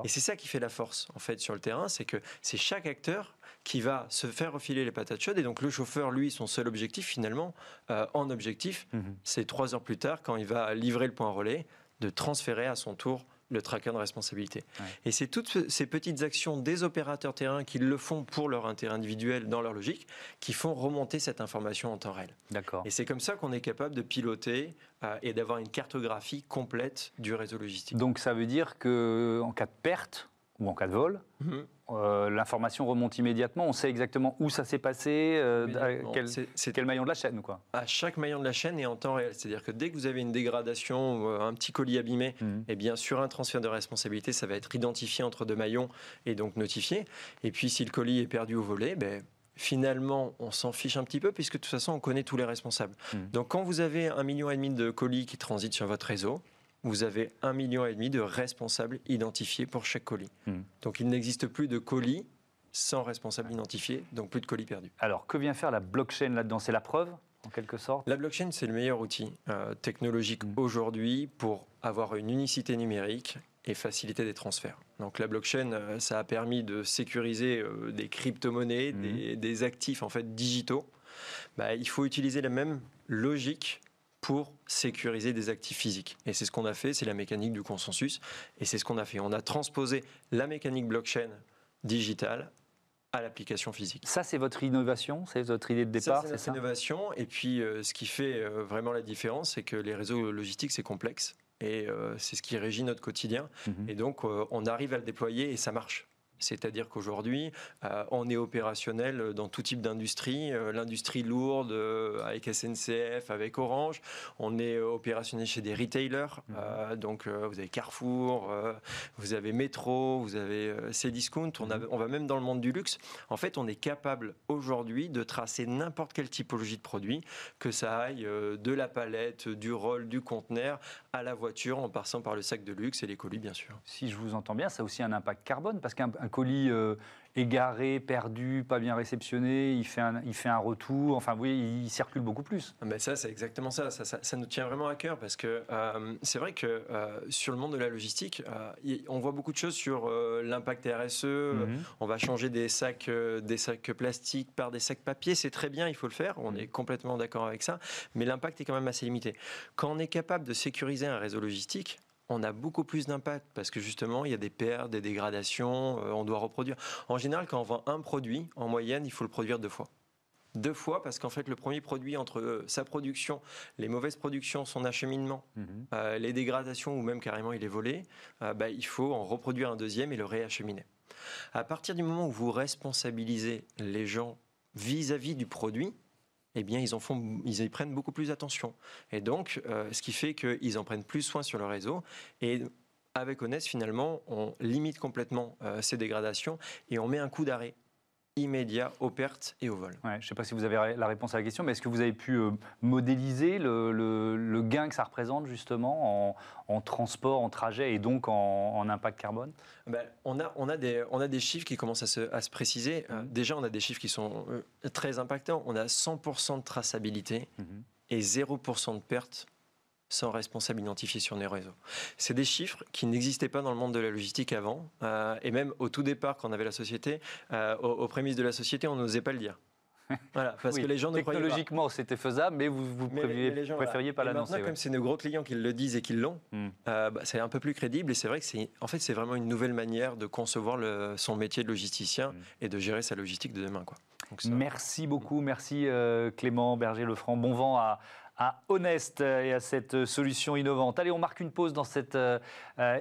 Et c'est ça qui fait la force, en fait, sur le terrain, c'est que c'est chaque acteur qui va se faire refiler les patates chaudes. Et donc le chauffeur, lui, son seul objectif finalement, euh, en objectif, mhm. c'est trois heures plus tard, quand il va livrer le point relais, de transférer à son tour le tracker de responsabilité. Et c'est toutes ces petites actions des opérateurs terrain qui le font pour leur intérêt individuel dans leur logique, qui font remonter cette information en temps réel. D'accord. Et c'est comme ça qu'on est capable de piloter euh, et d'avoir une cartographie complète du réseau logistique. Donc ça veut dire que en cas de perte ou en cas de vol, mhm. Euh, l'information remonte immédiatement. On sait exactement où ça s'est passé, euh, quel, c'est, quel maillon de la chaîne. Quoi. À chaque maillon de la chaîne et en temps réel. C'est-à-dire que dès que vous avez une dégradation, ou un petit colis abîmé, mhm. eh bien, sur un transfert de responsabilité, ça va être identifié entre deux maillons et donc notifié. Et puis, si le colis est perdu ou volé, ben, finalement, on s'en fiche un petit peu puisque de toute façon, on connaît tous les responsables. Mhm. Donc, quand vous avez un million et demi de colis qui transitent sur votre réseau, vous avez un million et demi de responsables identifiés pour chaque colis. Hmm. Donc il n'existe plus de colis sans responsable identifié, donc plus de colis perdus. Alors que vient faire la blockchain là-dedans? C'est la preuve en quelque sorte? La blockchain, c'est le meilleur outil euh, technologique hmm. aujourd'hui pour avoir une unicité numérique et faciliter des transferts. Donc la blockchain, euh, ça a permis de sécuriser euh, des crypto-monnaies, hmm. des, actifs en fait digitaux. Bah, il faut utiliser la même logique pour sécuriser des actifs physiques. Et c'est ce qu'on a fait, c'est la mécanique du consensus. Et c'est ce qu'on a fait. On a transposé la mécanique blockchain digitale à l'application physique. Ça, c'est votre innovation, c'est votre idée de départ, c'est ça? innovation. Et puis, euh, ce qui fait euh, vraiment la différence, c'est que les réseaux logistiques, c'est complexe. Et euh, c'est ce qui régit notre quotidien. Mhm. Et donc, on arrive à le déployer et ça marche. C'est-à-dire qu'aujourd'hui, euh, on est opérationnel dans tout type d'industrie, euh, l'industrie lourde euh, avec SNCF, avec Orange. On est opérationnel chez des retailers, mhm. donc vous avez Carrefour, vous avez Metro, vous avez Cdiscount. On, mhm. on va même dans le monde du luxe. En fait, on est capable aujourd'hui de tracer n'importe quelle typologie de produit, que ça aille de la palette, du rôle, du conteneur, à la voiture, en passant par le sac de luxe et les colis, bien sûr. Si je vous entends bien, ça a aussi un impact carbone, parce qu'un colis euh, égaré, perdu, pas bien réceptionné, il fait un, il fait un retour, enfin vous voyez, il circule beaucoup plus. Mais ah, ça, c'est exactement ça. Ça, ça. nous tient vraiment à cœur, parce que euh, c'est vrai que euh, sur le monde de la logistique, on voit beaucoup de choses sur l'impact RSE, mhm. on va changer des sacs, des sacs plastiques par des sacs papier, c'est très bien, il faut le faire, on mhm. est complètement d'accord avec ça, mais l'impact est quand même assez limité. Quand on est capable de sécuriser un réseau logistique, on a beaucoup plus d'impact parce que justement, il y a des pertes, des dégradations, euh, on doit reproduire. En général, quand on vend un produit, en moyenne, il faut le produire deux fois. Deux fois parce qu'en fait, le premier produit, entre euh, sa production, les mauvaises productions, son acheminement, mhm. euh, les dégradations ou même carrément il est volé, bah, il faut en reproduire un deuxième et le réacheminer. À partir du moment où vous responsabilisez les gens vis à -vis du produit, eh bien, ils en font, ils y prennent beaucoup plus attention. Et donc, euh, ce qui fait qu'ils en prennent plus soin sur le réseau. Et avec Honest, finalement, on limite complètement euh, ces dégradations et on met un coup d'arrêt immédiat aux pertes et au vol. je ne sais pas si vous avez la réponse à la question, mais est-ce que vous avez pu euh, modéliser le, gain que ça représente justement en, transport, en trajet et donc en, impact carbone? Ben, on, a, on, a des, on a des chiffres qui commencent à se, à se préciser. Euh, mmh. déjà, on a des chiffres qui sont euh, très impactants. On a 100% de traçabilité mmh. et 0% de pertes sans responsable identifié sur nos réseaux. C'est des chiffres qui n'existaient pas dans le monde de la logistique avant. Euh, et même au tout départ, quand on avait la société, euh, aux, prémices de la société, on n'osait pas le dire. [LAUGHS] Voilà, parce que les gens ne Technologiquement, c'était faisable, mais vous, vous préfériez pas l'annoncer. Maintenant, comme c'est nos gros clients qui le disent et qui l'ont, hmm. euh, bah, c'est un peu plus crédible. Et c'est vrai que c'est, en fait, c'est vraiment une nouvelle manière de concevoir le, son métier de logisticien hmm. et de gérer sa logistique de demain. Quoi. merci beaucoup, merci Clément Berger-Lefranc. Bon vent à, à Honest et à cette solution innovante. Allez, on marque une pause dans cette euh,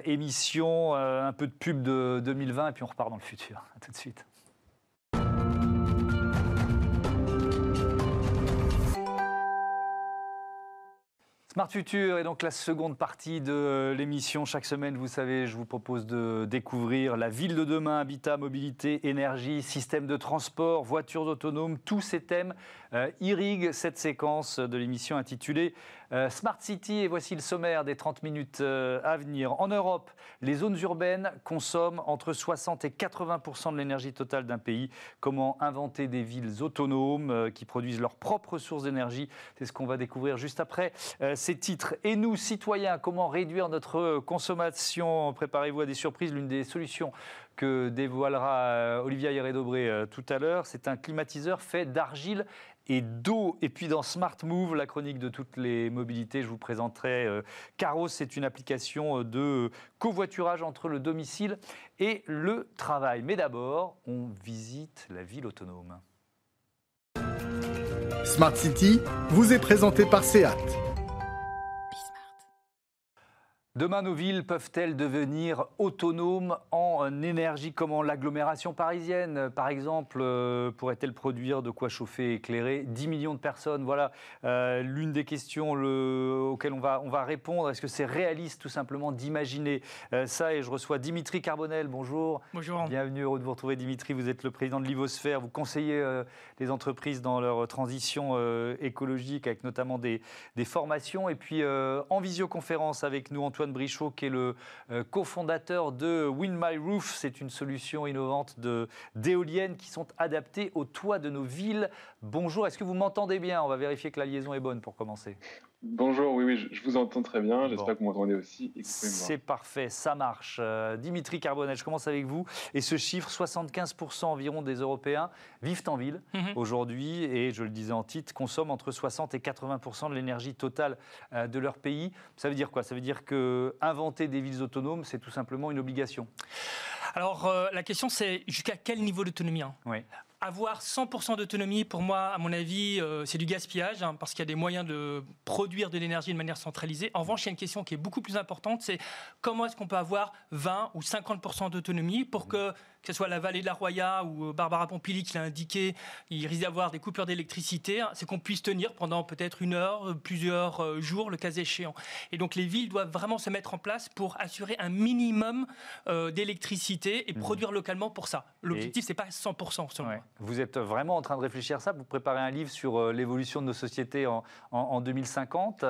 émission, euh, un peu de pub de 2020 et puis on repart dans le futur. A tout de suite. Smart Future est donc la seconde partie de l'émission. Chaque semaine, vous savez, je vous propose de découvrir la ville de demain, habitat, mobilité, énergie, système de transport, voitures autonomes. Tous ces thèmes euh, irriguent cette séquence de l'émission intitulée euh, Smart City. Et voici le sommaire des 30 minutes euh, à venir. En Europe, les zones urbaines consomment entre 60 et 80% de l'énergie totale d'un pays. Comment inventer des villes autonomes qui produisent leurs propres sources d'énergie? C'est ce qu'on va découvrir juste après ces titres. Et nous, citoyens, comment réduire notre consommation? Préparez-vous à des surprises. L'une des solutions que dévoilera euh, Olivia Hérédobré euh, tout à l'heure, c'est un climatiseur fait d'argile et d'eau. Et puis dans Smart Move, la chronique de toutes les mobilités, je vous présenterai euh, Caros. C'est une application de covoiturage entre le domicile et le travail. Mais d'abord, on visite la ville autonome. Smart City vous est présenté par SEAT. Demain, nos villes peuvent-elles devenir autonomes en énergie Comment l'agglomération parisienne, par exemple, euh, pourrait-elle produire de quoi chauffer et éclairer 10 millions de personnes? Voilà euh, l'une des questions auxquelles on va, on va répondre. Est-ce que c'est réaliste tout simplement d'imaginer euh, ça? Et je reçois Dimitri Carbonel. Bonjour. Bonjour. Bienvenue, heureux de vous retrouver Dimitri. Vous êtes le président de l'Ivosphère. Vous conseillez les entreprises dans leur transition écologique avec notamment des, des formations. Et puis en visioconférence avec nous, Antoine Brichot, qui est le euh, cofondateur de Wind My Roof. C'est une solution innovante d'éoliennes qui sont adaptées au toit de nos villes. Bonjour, est-ce que vous m'entendez bien? On va vérifier que la liaison est bonne pour commencer. Bonjour, oui, oui, je vous entends très bien. J'espère que vous m'entendez aussi. C'est parfait, ça marche. Euh, Dimitri Carbonel, je commence avec vous. Et ce chiffre, 75% environ des Européens vivent en ville mhm. aujourd'hui et, je le disais en titre, consomment entre 60 et 80% de l'énergie totale euh, de leur pays. Ça veut dire quoi? Ça veut dire que inventer des villes autonomes, c'est tout simplement une obligation. Alors, euh, la question, c'est jusqu'à quel niveau d'autonomie hein? Oui avoir 100% d'autonomie, pour moi, à mon avis, euh, c'est du gaspillage, hein, parce qu'il y a des moyens de produire de l'énergie de manière centralisée. En revanche, il y a une question qui est beaucoup plus importante, c'est comment est-ce qu'on peut avoir 20 ou 50% d'autonomie pour que que ce soit la vallée de la Roya ou euh, Barbara Pompili qui l'a indiqué, il risque d'avoir des coupures d'électricité, c'est qu'on puisse tenir pendant peut-être une heure, euh, plusieurs euh, jours, le cas échéant. Et donc les villes doivent vraiment se mettre en place pour assurer un minimum d'électricité et mmh. produire localement pour ça. L'objectif, c'est pas 100% selon moi. Vous êtes vraiment en train de réfléchir à ça? Vous préparez un livre sur l'évolution de nos sociétés en, 2050.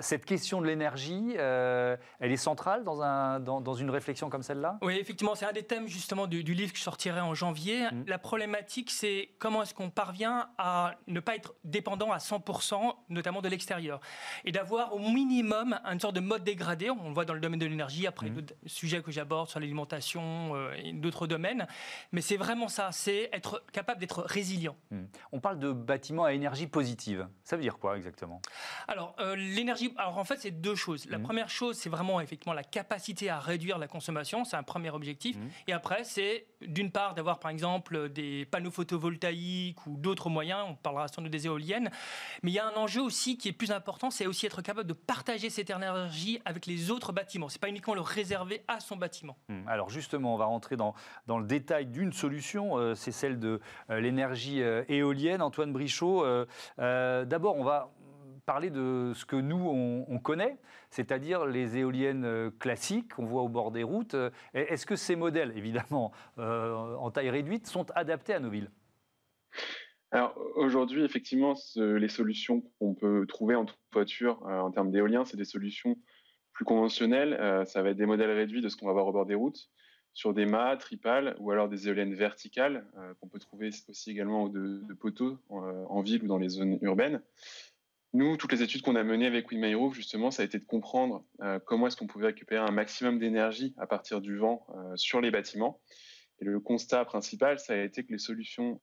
cette question de l'énergie, elle est centrale dans, un, dans, une réflexion comme celle-là? Oui, effectivement, c'est un des thèmes justement du, du livre que je sortirai en janvier. Mm. La problématique, c'est comment est-ce qu'on parvient à ne pas être dépendant à 100%, notamment de l'extérieur, et d'avoir au minimum une sorte de mode dégradé. On le voit dans le domaine de l'énergie, après mmh. d'autres sujets que j'aborde sur l'alimentation euh, et d'autres domaines. Mais c'est vraiment ça, c'est être capable d'être résilient. Mm. On parle de bâtiments à énergie positive. Ça veut dire quoi exactement? Alors, euh, l'énergie, alors en fait, c'est deux choses. La mm. première chose, c'est vraiment effectivement la capacité à réduire la consommation, c'est un premier objectif. Et après, c'est d'une part d'avoir par exemple des panneaux photovoltaïques ou d'autres moyens, on parlera sans doute des éoliennes, mais il y a un enjeu aussi qui est plus important, c'est aussi être capable de partager cette énergie avec les autres bâtiments. C'est pas uniquement le réserver à son bâtiment. Hum, alors justement, on va rentrer dans, dans le détail d'une solution, euh, c'est celle de euh, l'énergie euh, éolienne. Antoine Brichot, d'abord on va parler de ce que nous, on, connaît, c'est-à-dire les éoliennes euh, classiques qu'on voit au bord des routes. Euh, est-ce que ces modèles, évidemment, euh, en taille réduite, sont adaptés à nos villes? Alors aujourd'hui, effectivement, les solutions qu'on peut trouver en toiture en termes d'éolien, c'est des solutions plus conventionnelles. ça va être des modèles réduits de ce qu'on va voir au bord des routes, sur des mâts, tripales, ou alors des éoliennes verticales qu'on peut trouver aussi également de, de poteaux en, ville ou dans les zones urbaines. Nous, toutes les études qu'on a menées avec WeMyRoof, justement, ça a été de comprendre comment est-ce qu'on pouvait récupérer un maximum d'énergie à partir du vent sur les bâtiments. Et le constat principal, ça a été que les solutions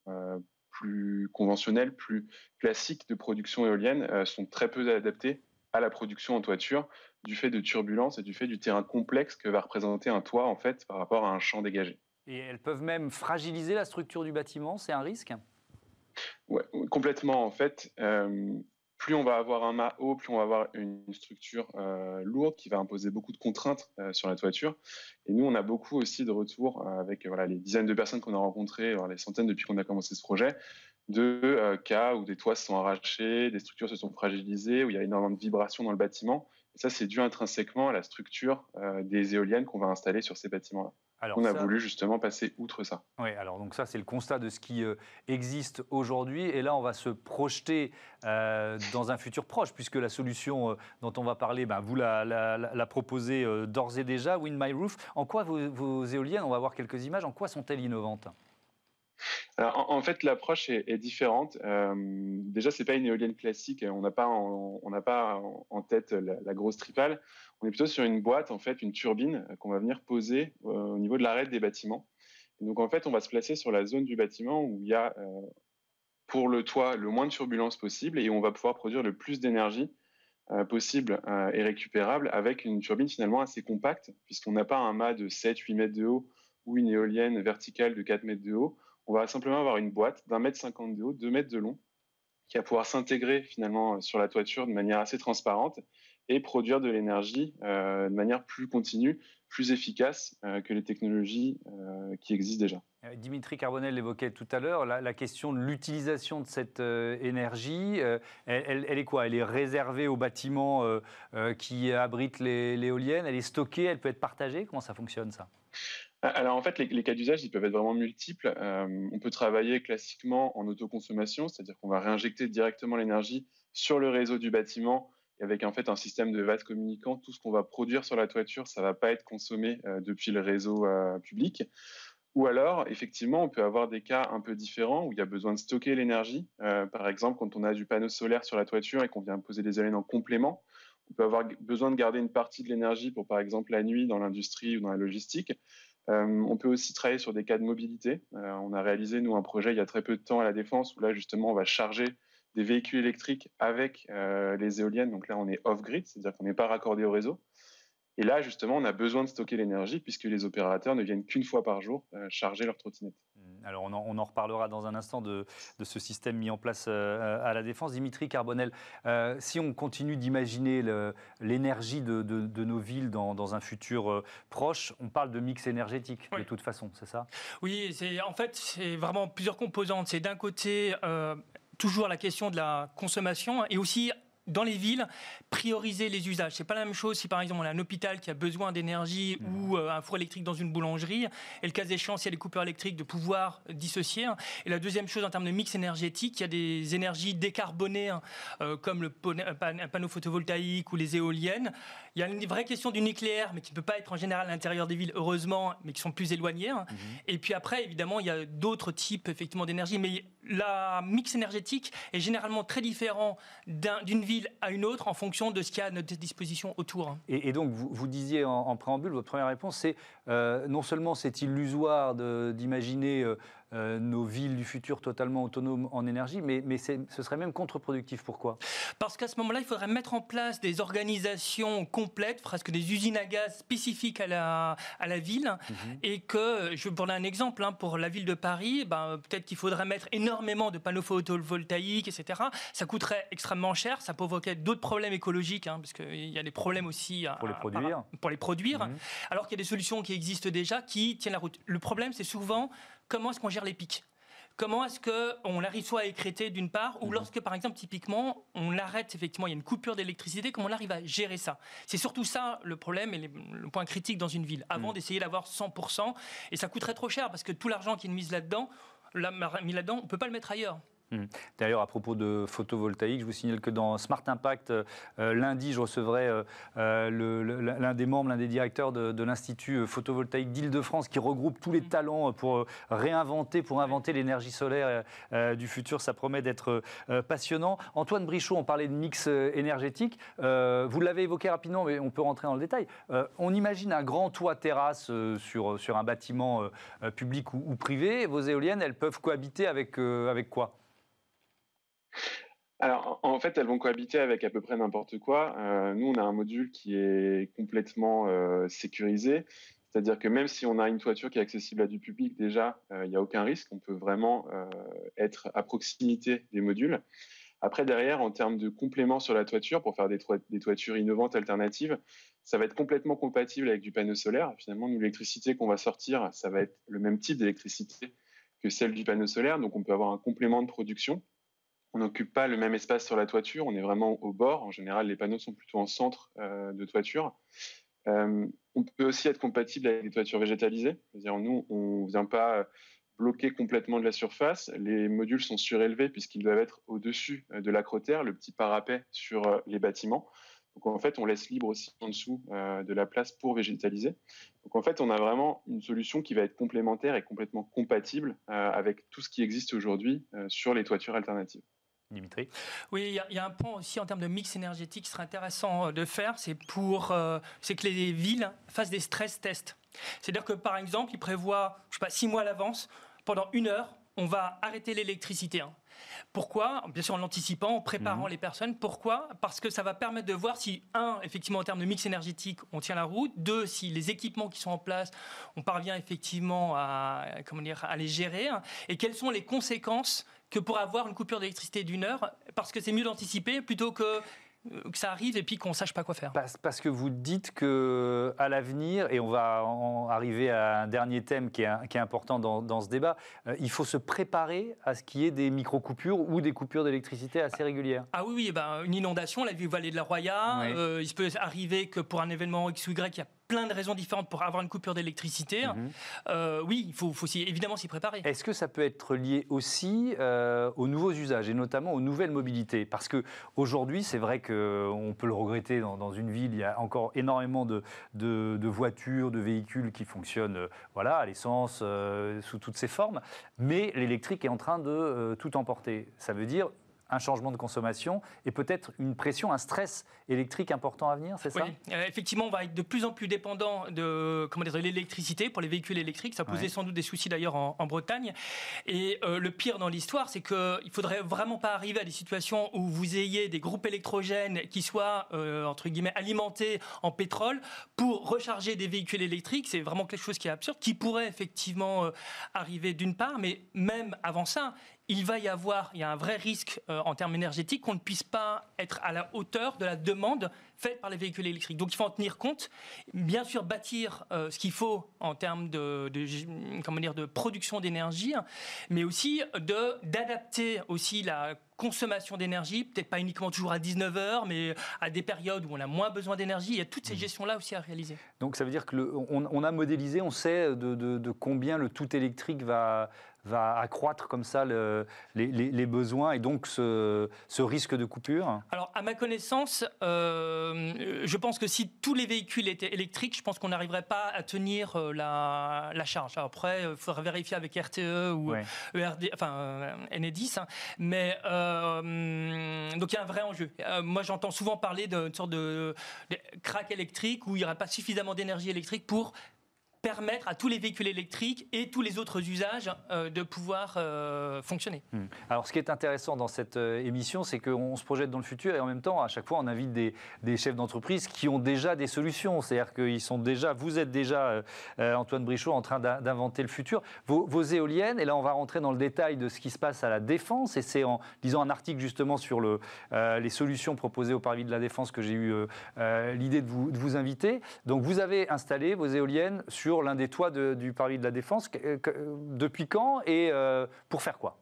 plus conventionnelles, plus classiques de production éolienne sont très peu adaptées à la production en toiture du fait de turbulences et du fait du terrain complexe que va représenter un toit en fait par rapport à un champ dégagé. Et elles peuvent même fragiliser la structure du bâtiment, c'est un risque? Ouais, Complètement en fait. Euh, plus on va avoir un mât haut, plus on va avoir une structure euh, lourde qui va imposer beaucoup de contraintes euh, sur la toiture. Et nous, on a beaucoup aussi de retours avec voilà, les dizaines de personnes qu'on a rencontrées, les centaines depuis qu'on a commencé ce projet, de cas où des toits se sont arrachés, des structures se sont fragilisées, où il y a énormément de vibrations dans le bâtiment ça, c'est dû intrinsèquement à la structure euh, des éoliennes qu'on va installer sur ces bâtiments-là. On a voulu justement passer outre ça. Oui, alors donc ça c'est le constat de ce qui euh, existe aujourd'hui et là on va se projeter euh, dans un futur proche puisque la solution dont on va parler, ben, vous la, la, proposez d'ores et déjà, Wind My Roof. En quoi vos, vos éoliennes, on va voir quelques images, en quoi sont-elles innovantes? En, fait, l'approche est, différente. Euh, déjà, c'est pas une éolienne classique. On n'a pas, en, on n'a pas en, tête la, grosse tripale. On est plutôt sur une boîte, en fait, une turbine qu'on va venir poser euh, au niveau de l'arête des bâtiments. donc, en fait, on va se placer sur la zone du bâtiment où il y a, euh, pour le toit, le moins de turbulence possible et on va pouvoir produire le plus d'énergie euh, possible et récupérable avec une turbine finalement assez compacte, puisqu'on n'a pas un mât de 7-8 mètres de haut ou une éolienne verticale de 4 mètres de haut on va simplement avoir une boîte d'un mètre cinquante de haut, deux mètres de long, qui va pouvoir s'intégrer finalement sur la toiture de manière assez transparente et produire de l'énergie euh, de manière plus continue, plus efficace euh, que les technologies euh, qui existent déjà. Dimitri Carbonel l'évoquait tout à l'heure, la, question de l'utilisation de cette énergie, elle, est quoi? Elle est réservée aux bâtiments qui abritent l'éolienne, elle est stockée, elle peut être partagée? Comment ça fonctionne ça? Alors en fait, les, cas d'usage, ils peuvent être vraiment multiples. On peut travailler classiquement en autoconsommation, c'est-à-dire qu'on va réinjecter directement l'énergie sur le réseau du bâtiment avec en fait un système de vase communicant. Tout ce qu'on va produire sur la toiture, ça va pas être consommé euh, depuis le réseau euh, public. Ou alors, effectivement, on peut avoir des cas un peu différents où il y a besoin de stocker l'énergie. par exemple, quand on a du panneau solaire sur la toiture et qu'on vient poser des éléments en complément, on peut avoir besoin de garder une partie de l'énergie pour, par exemple, la nuit dans l'industrie ou dans la logistique. Euh, on peut aussi travailler sur des cas de mobilité. Euh, on a réalisé, nous, un projet il y a très peu de temps à la Défense où là, justement, on va charger des véhicules électriques avec euh, les éoliennes. Donc là, on est off-grid, c'est-à-dire qu'on n'est pas raccordé au réseau. Et là, justement, on a besoin de stocker l'énergie puisque les opérateurs ne viennent qu'une fois par jour charger leur trottinette. Mmh. Alors, on en, reparlera dans un instant de, ce système mis en place à la Défense. Dimitri Carbonel, si on continue d'imaginer l'énergie de, nos villes dans, un futur proche, on parle de mix énergétique de toute façon, c'est ça? Oui, en fait, c'est vraiment plusieurs composantes. C'est d'un côté toujours la question de la consommation et aussi dans les villes, prioriser les usages. C'est pas la même chose si par exemple on a un hôpital qui a besoin d'énergie mmh. ou euh, un four électrique dans une boulangerie, et le cas échéant, s'il y a des coupeurs électriques, de pouvoir dissocier. Et la deuxième chose en termes de mix énergétique, il y a des énergies décarbonées hein, euh, comme le panneau photovoltaïque ou les éoliennes. Il y a une vraie question du nucléaire, mais qui ne peut pas être en général à l'intérieur des villes, heureusement, mais qui sont plus éloignées. Hein. Mmh. Et puis après, évidemment, il y a d'autres types effectivement d'énergie, mais la mix énergétique est généralement très différent d'une ville à une autre en fonction de ce qu'il y a à notre disposition autour. Et, donc, vous, disiez en, préambule, votre première réponse, c'est euh, non seulement c'est illusoire d'imaginer euh, nos villes du futur totalement autonomes en énergie, mais, mais ce serait même contre-productif. Pourquoi? Parce qu'à ce moment-là, il faudrait mettre en place des organisations complètes, presque des usines à gaz spécifiques à la, à la ville, mhm. et que, je vais prendre un exemple, hein, pour la ville de Paris, ben, peut-être qu'il faudrait mettre énormément de panneaux photovoltaïques, etc. Ça coûterait extrêmement cher, ça provoquerait d'autres problèmes écologiques, hein, parce qu'il y a des problèmes aussi à, pour les produire. pour les produire alors qu'il y a des solutions qui existent déjà qui tiennent la route. Le problème, c'est souvent comment est-ce qu'on gère les pics? Comment est-ce qu'on arrive soit à écréter d'une part, ou mhm. lorsque par exemple typiquement on arrête effectivement, il y a une coupure d'électricité, comment on arrive à gérer ça? C'est surtout ça le problème et le point critique dans une ville. Avant mhm. d'essayer d'avoir 100%, et ça coûterait trop cher parce que tout l'argent qui est mis là-dedans, là, mis là-dedans, on peut pas le mettre ailleurs. Hmm. D'ailleurs, à propos de photovoltaïque, je vous signale que dans Smart Impact, euh, lundi, je recevrai euh, l'un des membres, l'un des directeurs de, l'Institut photovoltaïque d'Île-de-France qui regroupe tous les hmm. talents pour réinventer, pour inventer l'énergie solaire du futur. Ça promet d'être passionnant. Antoine Brichot, on parlait de mix énergétique. vous l'avez évoqué rapidement, mais on peut rentrer dans le détail. on imagine un grand toit terrasse sur, sur un bâtiment public ou, ou, privé. Vos éoliennes, elles peuvent cohabiter avec, avec quoi? Alors, en fait, elles vont cohabiter avec à peu près n'importe quoi. Euh, nous, on a un module qui est complètement euh, sécurisé. C'est-à-dire que même si on a une toiture qui est accessible à du public, déjà, euh, il n'y a aucun risque. On peut vraiment être à proximité des modules. Après, derrière, en termes de complément sur la toiture, pour faire des, toitures innovantes alternatives, ça va être complètement compatible avec du panneau solaire. Finalement, l'électricité qu'on va sortir, ça va être le même type d'électricité que celle du panneau solaire. Donc, on peut avoir un complément de production on n'occupe pas le même espace sur la toiture, on est vraiment au bord. En général, les panneaux sont plutôt en centre euh, de toiture. Euh, on peut aussi être compatible avec des toitures végétalisées. -dire, nous, on ne vient pas bloquer complètement de la surface. Les modules sont surélevés puisqu'ils doivent être au-dessus euh, de l'acrotère, le petit parapet sur les bâtiments. Donc en fait, on laisse libre aussi en dessous de la place pour végétaliser. Donc en fait, on a vraiment une solution qui va être complémentaire et complètement compatible avec tout ce qui existe aujourd'hui sur les toitures alternatives. Dimitri Oui, il y, a un point aussi en termes de mix énergétique qui serait intéressant euh, de faire, c'est pour, euh, c'est que les villes fassent des stress tests. C'est-à-dire que par exemple, ils prévoient, je sais pas, six mois à l'avance, pendant une heure, on va arrêter l'électricité. Hein. Pourquoi Bien sûr en l'anticipant, en préparant mhm. les personnes. Pourquoi? Parce que ça va permettre de voir si, un, effectivement en termes de mix énergétique, on tient la route. Deux, si les équipements qui sont en place, on parvient effectivement à, comment dire, à les gérer. Et quelles sont les conséquences que pour avoir une coupure d'électricité d'une heure, parce que c'est mieux d'anticiper plutôt que que ça arrive et puis qu'on sache pas quoi faire. Parce, que vous dites que à l'avenir, et on va en arriver à un dernier thème qui est, qui est important dans, ce débat, euh, il faut se préparer à ce qu'il y ait des micro-coupures ou des coupures d'électricité assez régulières. Ah oui, oui, eh ben, une inondation, la vallée de la Roya, euh, il peut arriver que pour un événement X ou Y, il y a plein de raisons différentes pour avoir une coupure d'électricité. Mhm. Euh, oui, il faut, faut évidemment s'y préparer. Est-ce que ça peut être lié aussi euh, aux nouveaux usages et notamment aux nouvelles mobilités? Parce que aujourd'hui, c'est vrai qu'on peut le regretter dans, une ville, il y a encore énormément de, de, voitures, de véhicules qui fonctionnent euh, voilà, à l'essence, sous toutes ses formes, mais l'électrique est en train de tout emporter. Ça veut dire un changement de consommation et peut-être une pression, un stress électrique important à venir, c'est ça? Euh, Effectivement, on va être de plus en plus dépendant de, comment dire, l'électricité pour les véhicules électriques. Ça posait sans doute des soucis d'ailleurs en, Bretagne. Et euh, le pire dans l'histoire, c'est qu'il ne faudrait vraiment pas arriver à des situations où vous ayez des groupes électrogènes qui soient, euh, entre guillemets, alimentés en pétrole pour recharger des véhicules électriques. C'est vraiment quelque chose qui est absurde, qui pourrait effectivement arriver d'une part, mais même avant ça, il va y avoir, il y a un vrai risque euh, en termes énergétiques qu'on ne puisse pas être à la hauteur de la demande faite par les véhicules électriques. Donc il faut en tenir compte. Bien sûr, bâtir euh, ce qu'il faut en termes de, comment dire, de production d'énergie, mais aussi d'adapter aussi la consommation d'énergie, peut-être pas uniquement toujours à 19h, mais à des périodes où on a moins besoin d'énergie. Il y a toutes ces mmh. gestions-là aussi à réaliser. Donc ça veut dire qu'on on a modélisé, on sait de, de, combien le tout électrique va, va accroître comme ça les, besoins et donc ce, risque de coupure? Alors, à ma connaissance, euh, je pense que si tous les véhicules étaient électriques, je pense qu'on n'arriverait pas à tenir euh, la, charge. après, il faudrait vérifier avec RTE ou ERD, enfin euh, Enedis, hein. mais donc il y a un vrai enjeu. moi, j'entends souvent parler d'une sorte de, de crack électrique où il n'y aurait pas suffisamment d'énergie électrique pour permettre à tous les véhicules électriques et tous les autres usages euh, de pouvoir euh, fonctionner. Hmm. Alors ce qui est intéressant dans cette euh, émission, c'est qu'on se projette dans le futur et en même temps, à chaque fois, on invite des, chefs d'entreprise qui ont déjà des solutions. C'est-à-dire qu'ils sont déjà, vous êtes déjà, Antoine Brichot, en train d'inventer le futur. Vos, éoliennes, et là on va rentrer dans le détail de ce qui se passe à la Défense, et c'est en lisant un article justement sur le, les solutions proposées au Parvis de la Défense que j'ai eu l'idée de vous inviter. Donc vous avez installé vos éoliennes sur l'un des toits du Paris de la Défense. depuis quand et euh, pour faire quoi?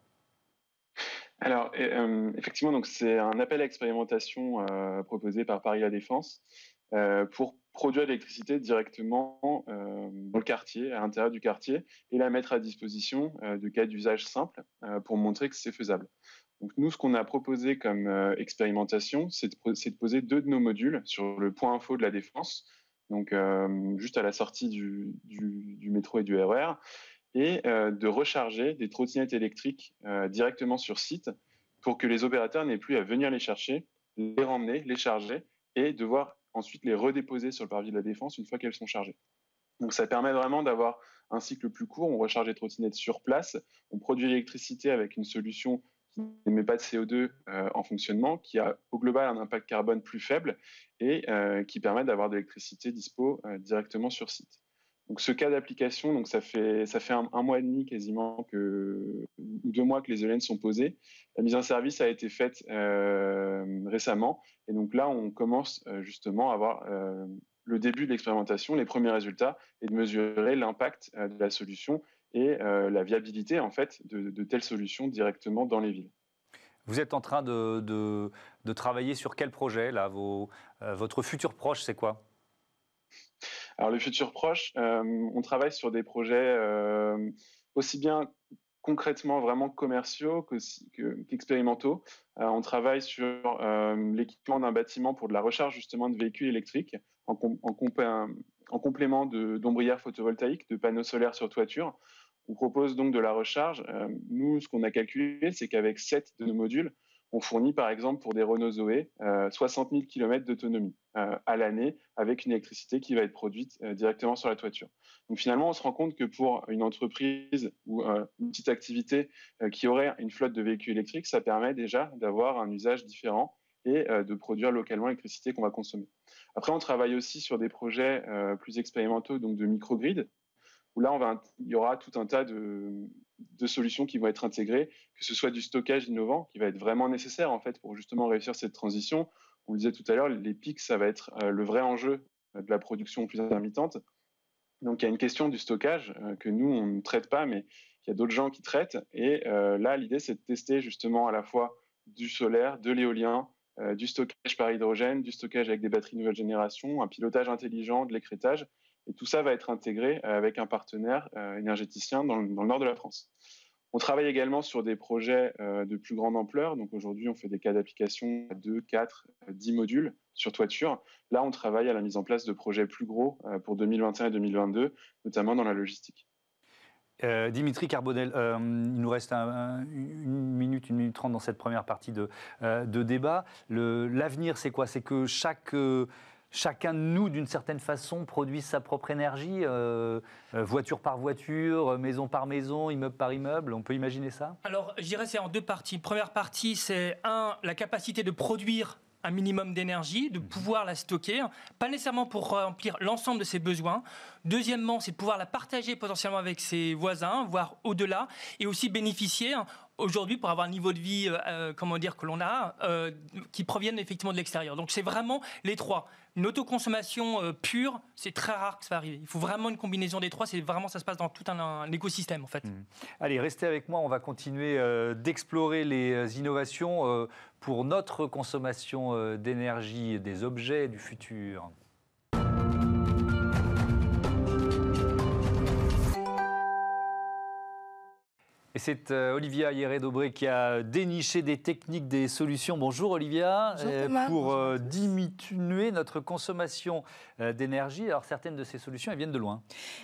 Alors, euh, effectivement, c'est un appel à expérimentation euh, proposé par Paris La Défense. pour produire l'électricité directement dans le quartier, à l'intérieur du quartier, et la mettre à disposition de cas d'usage simples pour montrer que c'est faisable. Donc nous, ce qu'on a proposé comme expérimentation, c'est de, poser deux de nos modules sur le point info de la défense, donc juste à la sortie du, métro et du RER, et de recharger des trottinettes électriques directement sur site pour que les opérateurs n'aient plus à venir les chercher, les ramener, les charger et devoir ensuite les redéposer sur le parvis de la défense une fois qu'elles sont chargées. Donc ça permet vraiment d'avoir un cycle plus court, on recharge les trottinettes sur place, on produit l'électricité avec une solution qui n'émet pas de CO2 euh, en fonctionnement, qui a au global un impact carbone plus faible et euh, qui permet d'avoir de l'électricité dispo euh, directement sur site. Donc ce cas d'application, donc ça fait ça fait un, mois et demi quasiment ou deux mois que les éoliennes sont posées. La mise en service a été faite récemment et donc là on commence justement à avoir le début de l'expérimentation, les premiers résultats et de mesurer l'impact de la solution et euh, la viabilité en fait de, telles solutions directement dans les villes. Vous êtes en train de, de, travailler sur quel projet là? Vos, euh, Votre futur proche, c'est quoi? Alors le futur proche, euh, on travaille sur des projets aussi bien concrètement vraiment commerciaux qu'expérimentaux. on travaille sur l'équipement d'un bâtiment pour de la recharge justement de véhicules électriques en, en, en complément d'ombrières photovoltaïques, de panneaux solaires sur toiture. On propose donc de la recharge. Euh, nous, ce qu'on a calculé, c'est qu'avec 7 de nos modules, on fournit par exemple pour des Renault Zoé 60 000 km d'autonomie euh, à l'année avec une électricité qui va être produite euh, directement sur la toiture. Donc finalement, on se rend compte que pour une entreprise ou une petite activité qui aurait une flotte de véhicules électriques, ça permet déjà d'avoir un usage différent et de produire localement l'électricité qu'on va consommer. Après, on travaille aussi sur des projets plus expérimentaux, donc de microgrid, où là, il y aura tout un tas de, solutions qui vont être intégrées, que ce soit du stockage innovant, qui va être vraiment nécessaire en fait pour justement réussir cette transition. On le disait tout à l'heure, les pics, ça va être euh, le vrai enjeu de la production plus intermittente. Donc il y a une question du stockage euh, que nous, on ne traite pas, mais il y a d'autres gens qui traitent. Et euh, là, l'idée, c'est de tester justement à la fois du solaire, de l'éolien, du stockage par hydrogène, du stockage avec des batteries nouvelle génération, un pilotage intelligent, de l'écrétage, et tout ça va être intégré euh, avec un partenaire euh, énergéticien dans le, nord de la France. On travaille également sur des projets euh, de plus grande ampleur. Donc aujourd'hui, on fait des cas d'application à 2, 4, 10 modules sur toiture. Là, on travaille à la mise en place de projets plus gros pour 2021 et 2022, notamment dans la logistique. Dimitri Carbonel, il nous reste une minute, une minute trente dans cette première partie de, de débat. L'avenir, c'est quoi? C'est que chaque chacun de nous, d'une certaine façon, produit sa propre énergie, euh, euh, voiture par voiture, maison par maison, immeuble par immeuble. On peut imaginer ça? Alors, je dirais c'est en deux parties. Première partie, c'est un, la capacité de produire un minimum d'énergie, de pouvoir la stocker, pas nécessairement pour remplir l'ensemble de ses besoins. Deuxièmement, c'est de pouvoir la partager potentiellement avec ses voisins, voire au-delà, et aussi bénéficier aujourd'hui pour avoir un niveau de vie, euh, comment dire, que l'on a, qui proviennent effectivement de l'extérieur. Donc c'est vraiment les trois une autoconsommation euh, pure, c'est très rare que ça va arriver. Il faut vraiment une combinaison des trois. C'est vraiment ça se passe dans tout un, écosystème en fait. Mmh. Allez, restez avec moi. On va continuer euh, d'explorer les euh, innovations pour notre consommation d'énergie des objets du futur. Et c'est euh, Olivia Hieré-Dobré qui a déniché des techniques, des solutions. Bonjour Olivia. Euh, pour euh, diminuer notre consommation d'énergie. Alors certaines de ces solutions, elles viennent de loin.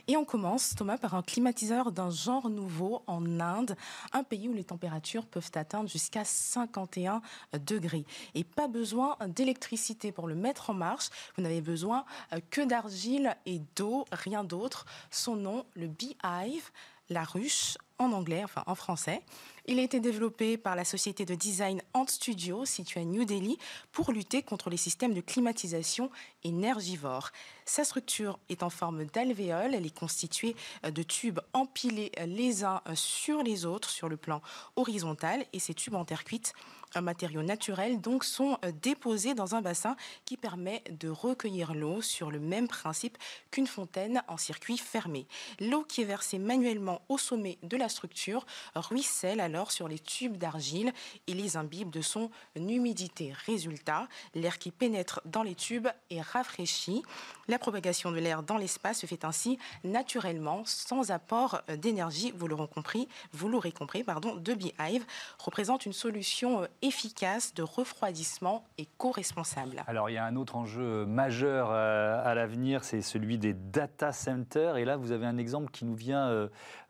Et on commence, Thomas, par un climatiseur d'un genre nouveau en Inde, un pays où les températures peuvent atteindre jusqu'à 51 degrés. Et pas besoin d'électricité pour le mettre en marche. Vous n'avez besoin que d'argile et d'eau, rien d'autre. Son nom, le Beehive la ruche en anglais, enfin en français. Il a été développé par la société de design Ant Studio, située à New Delhi, pour lutter contre les systèmes de climatisation énergivores. Sa structure est en forme d'alvéole. Elle est constituée de tubes empilés les uns sur les autres sur le plan horizontal. Et ces tubes en terre cuite un matériau naturel, donc sont déposés dans un bassin qui permet de recueillir l'eau sur le même principe qu'une fontaine en circuit fermé. L'eau qui est versée manuellement au sommet de la structure ruisselle alors sur les tubes d'argile et les imbibe de son humidité. Résultat, l'air qui pénètre dans les tubes est rafraîchi. La propagation de l'air dans l'espace se fait ainsi naturellement, sans apport d'énergie. Vous l'aurez compris, vous l'aurez compris, pardon, de Beehive représente une solution efficace de refroidissement et co-responsable. Alors il y a un autre enjeu majeur euh, à l'avenir, c'est celui des data centers. Et là, vous avez un exemple qui nous vient euh,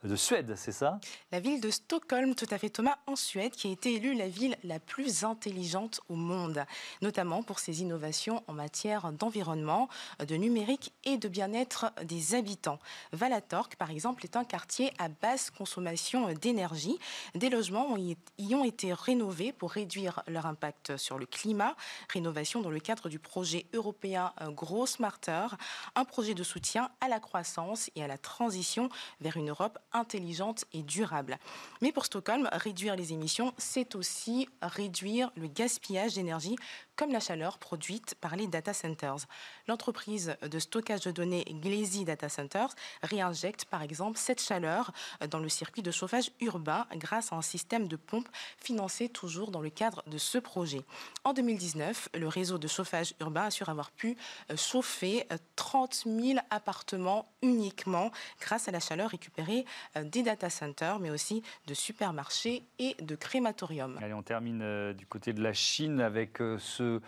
de Suède, c'est ça? La ville de Stockholm, tout à fait Thomas, en Suède, qui a été élue la ville la plus intelligente au monde, notamment pour ses innovations en matière d'environnement, de numérique et de bien-être des habitants. Valatorque, par exemple, est un quartier à basse consommation d'énergie. Des logements y ont été rénovés pour réduire leur impact sur le climat. Rénovation dans le cadre du projet européen Gros Smarter, un projet de soutien à la croissance et à la transition vers une Europe intelligente et durable. Mais pour Stockholm, réduire les émissions, c'est aussi réduire le gaspillage d'énergie comme la chaleur produite par les data centers. L'entreprise de stockage de données Glazy Data Centers réinjecte par exemple cette chaleur dans le circuit de chauffage urbain grâce à un système de pompe financé toujours dans le cadre de ce projet. En 2019, le réseau de chauffage urbain assure avoir pu euh, chauffer 30 euh, 000 appartements uniquement grâce à la chaleur récupérée des data centers, mais aussi de supermarchés et de crématoriums. Allez, on termine du côté de la Chine avec ce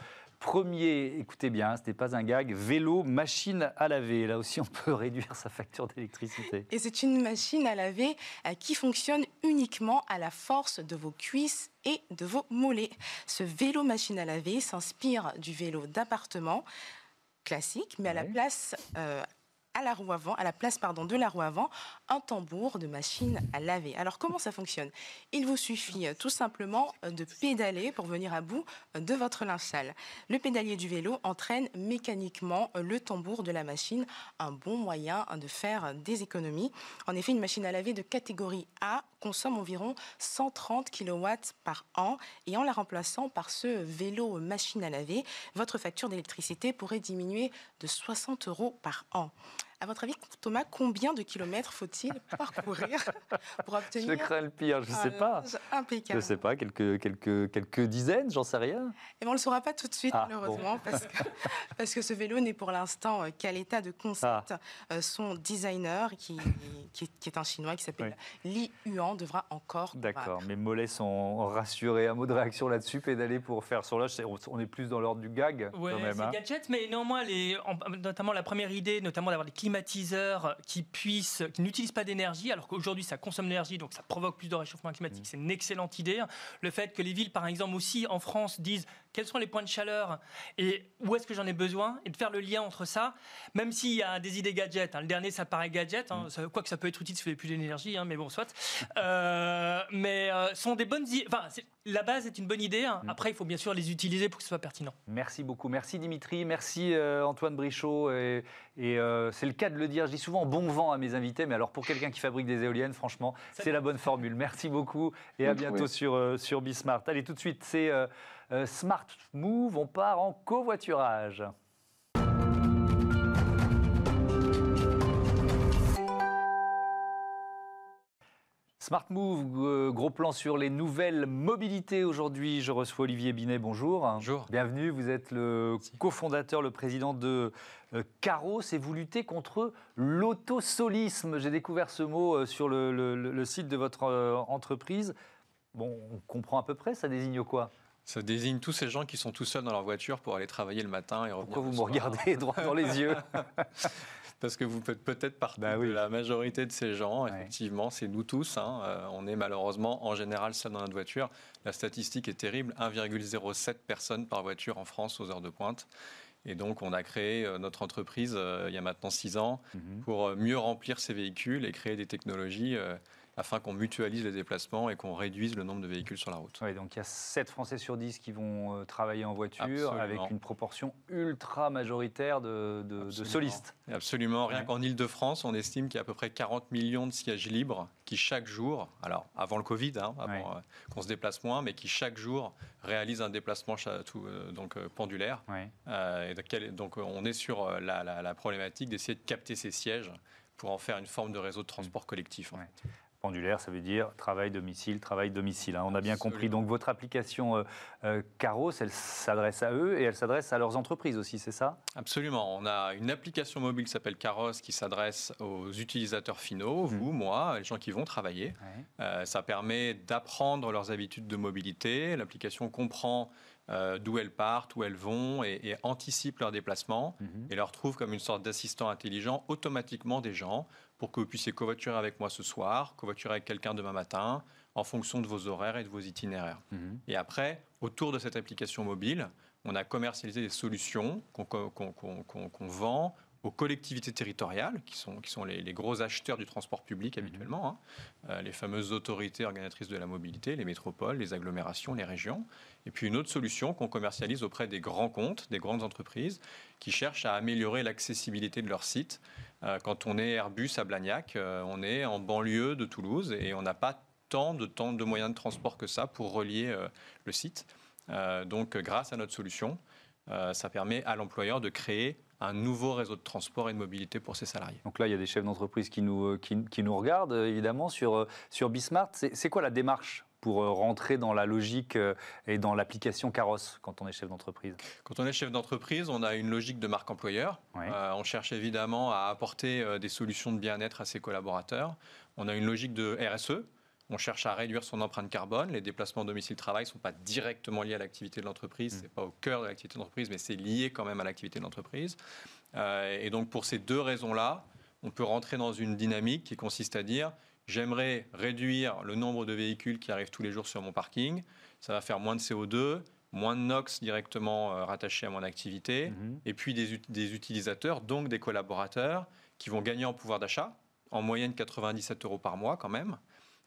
premier, écoutez bien, ce n'est pas un gag, vélo machine à laver. Là aussi, on peut [LAUGHS] réduire sa facture d'électricité. Et c'est une machine à laver euh, qui fonctionne uniquement à la force de vos cuisses et de vos mollets. Ce vélo machine à laver s'inspire du vélo d'appartement classique, mais à la place euh, à la roue avant, à la place pardon, de la roue avant, un tambour de machine à laver. Alors comment ça fonctionne? Il vous suffit euh, tout simplement euh, de pédaler pour venir à bout euh, de votre linge sale. Le pédalier du vélo entraîne mécaniquement le tambour de la machine, un bon moyen de faire des économies. En effet, une machine à laver de catégorie A consomme environ 130 kW par an et en la remplaçant par ce vélo machine à laver, votre facture d'électricité pourrait diminuer de 60 euros par an. À votre avis, Thomas, combien de kilomètres faut-il [LAUGHS] parcourir pour obtenir Je crains le pire, je ne sais pas. Impeccable. Je ne sais pas, quelques, quelques, quelques dizaines, j'en sais rien. Et eh ben, on ne le saura pas tout de suite, ah, malheureusement, parce, que, [LAUGHS] parce que ce vélo n'est pour l'instant euh, qu'à l'état de concept. Ah. Euh, son designer, qui, qui, est, un Chinois qui s'appelle Li Yuan, devra encore. D'accord, mes mollets sont rassurés. Un mot de réaction là-dessus, pédaler pour faire sur l'âge, on est plus dans l'ordre du gag. Oui, c'est hein. gadget, mais néanmoins, les, notamment la première idée, notamment d'avoir des climats climatiseurs qui puissent, qui n'utilisent pas d'énergie, alors qu'aujourd'hui ça consomme l'énergie, donc ça provoque plus de réchauffement climatique. Mmh. C'est une excellente idée. Le fait que les villes, par exemple aussi en France, disent quels sont les points de chaleur et où est-ce que j'en ai besoin et de faire le lien entre ça, même s'il y a des idées gadgets. Hein. Le dernier, ça paraît gadget, hein, mmh. quoi que ça peut être utile si vous n'avez plus d'énergie, hein, mais bon, soit. Euh, mais euh, sont des bonnes Enfin, la base est une bonne idée. Mmh. Après, il faut bien sûr les utiliser pour que ce soit pertinent. Merci beaucoup. Merci Dimitri. Merci euh, Antoine Brichot. Et, et c'est le cas de le dire. Je dis souvent bon vent à mes invités, mais alors pour quelqu'un qui fabrique des éoliennes, franchement, c'est la bonne formule. Merci beaucoup et à bientôt sur, sur Bismart. Allez, tout de suite, c'est. Euh, Smart Move, on part en covoiturage. Smart Move, euh, gros plan sur les nouvelles mobilités aujourd'hui. Je reçois Olivier Binet, bonjour. Bonjour. Bienvenue, vous êtes le cofondateur, le président de euh, Caros et vous luttez contre l'autosolisme. J'ai découvert ce mot sur le, site de votre entreprise. Bon, on comprend à peu près, ça désigne quoi? Ça désigne tous ces gens qui sont tout seuls dans leur voiture pour aller travailler le matin et. Pourquoi vous me regardez [LAUGHS] droit dans les yeux? [LAUGHS] Parce que vous faites peut-être partie bah de la majorité de ces gens. Effectivement, c'est nous tous. Hein. Euh, on est malheureusement en général seuls dans notre voiture. La statistique est terrible 1,07 personnes par voiture en France aux heures de pointe. Et donc, on a créé euh, notre entreprise euh, il y a maintenant six ans mhm. pour mieux remplir ces véhicules et créer des technologies afin qu'on mutualise les déplacements et qu'on réduise le nombre de véhicules sur la route. Oui, donc il y a 7 Français sur 10 qui vont euh, travailler en voiture avec une proportion ultra majoritaire de, de, solistes. Absolument. Rien qu'en Ile-de-France, on estime qu'il y a à peu près 40 millions de sièges libres qui chaque jour, alors avant le Covid, hein, avant euh, qu'on se déplace moins, mais qui chaque jour réalisent un déplacement euh, donc, pendulaire. Et donc, on est sur la, la problématique d'essayer de capter ces sièges pour en faire une forme de réseau de transport collectif. Pendulaire, ça veut dire travail, domicile, travail, domicile. Hein. On a bien compris. Donc votre application euh, euh, Caros, elle s'adresse à eux et elle s'adresse à leurs entreprises aussi, c'est ça? Absolument. On a une application mobile qui s'appelle Caros qui s'adresse aux utilisateurs finaux, mmh. vous, moi, les gens qui vont travailler. Euh, ça permet d'apprendre leurs habitudes de mobilité. L'application comprend euh, d'où elles partent, où elles vont, et, et anticipent leurs déplacements mhm. et leur trouve comme une sorte d'assistant intelligent automatiquement des gens pour que vous puissiez covoiturer avec moi ce soir, covoiturer avec quelqu'un demain matin, en fonction de vos horaires et de vos itinéraires. Mhm. Et après, autour de cette application mobile, on a commercialisé des solutions qu'on vend aux collectivités territoriales, qui sont, qui sont les, gros acheteurs du transport public habituellement, hein. euh, les fameuses autorités organisatrices de la mobilité, les métropoles, les agglomérations, les régions. Et puis une autre solution qu'on commercialise auprès des grands comptes, des grandes entreprises, qui cherchent à améliorer l'accessibilité de leur site. Euh, quand on est Airbus à Blagnac, euh, on est en banlieue de Toulouse et on n'a pas tant de, temps de moyens de transport que ça pour relier le site. donc grâce à notre solution, ça permet à l'employeur de créer un nouveau réseau de transport et de mobilité pour ses salariés. Donc là, il y a des chefs d'entreprise qui nous, euh, qui, nous regardent, euh, évidemment, sur, euh, sur Bismart. C'est quoi la démarche pour rentrer dans la logique et dans l'application Carrosse quand on est chef d'entreprise? Quand on est chef d'entreprise, on a une logique de marque employeur. on cherche évidemment à apporter des solutions de bien-être à ses collaborateurs. On a une logique de RSE. On cherche à réduire son empreinte carbone. Les déplacements domicile-travail ne sont pas directement liés à l'activité de l'entreprise. Mm. Ce n'est pas au cœur de l'activité de l'entreprise, mais c'est lié quand même à l'activité de l'entreprise. Euh, et donc, pour ces deux raisons-là, on peut rentrer dans une dynamique qui consiste à dire j'aimerais réduire le nombre de véhicules qui arrivent tous les jours sur mon parking. Ça va faire moins de CO2, moins de NOx directement euh, rattachés à mon activité, mm-hmm. et puis des, des, utilisateurs, donc des collaborateurs, qui vont gagner en pouvoir d'achat, en moyenne 97 euros par mois quand même.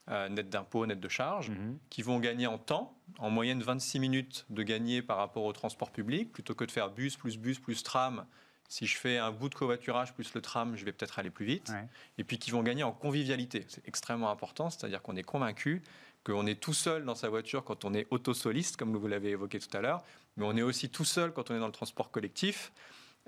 Euh, net d'impôts, net de charges, mhm. qui vont gagner en temps, en moyenne 26 minutes de gagner par rapport au transport public, plutôt que de faire bus plus bus plus tram. Si je fais un bout de covoiturage plus le tram, je vais peut-être aller plus vite. Et puis qui vont gagner en convivialité. C'est extrêmement important, c'est-à-dire qu'on est convaincu qu'on est tout seul dans sa voiture quand on est autosoliste, comme vous l'avez évoqué tout à l'heure, mais on est aussi tout seul quand on est dans le transport collectif.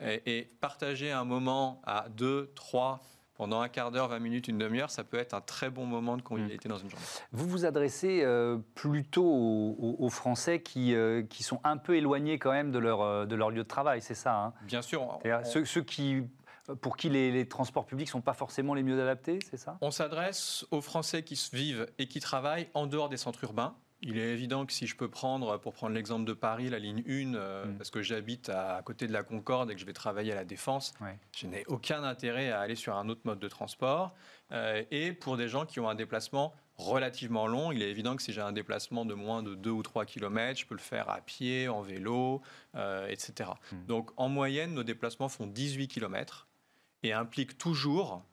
Et, et partager un moment à deux, trois, pendant un quart d'heure, 20 minutes, une demi-heure, ça peut être un très bon moment de convivialité mm. dans une journée. Vous vous adressez euh, plutôt aux, Français qui, euh, qui sont un peu éloignés quand même de leur, euh, de leur lieu de travail, c'est ça hein? Bien sûr. Ceux, ceux, qui pour qui les, les transports publics ne sont pas forcément les mieux adaptés, c'est ça? On s'adresse aux Français qui vivent et qui travaillent en dehors des centres urbains. Il est évident que si je peux prendre, pour prendre l'exemple de Paris, la ligne 1, euh, mm. parce que j'habite à, côté de la Concorde et que je vais travailler à la Défense, je n'ai aucun intérêt à aller sur un autre mode de transport. Euh, et pour des gens qui ont un déplacement relativement long, il est évident que si j'ai un déplacement de moins de 2 ou 3 km, je peux le faire à pied, en vélo, euh, etc. Mm. Donc en moyenne, nos déplacements font 18 km et impliquent toujours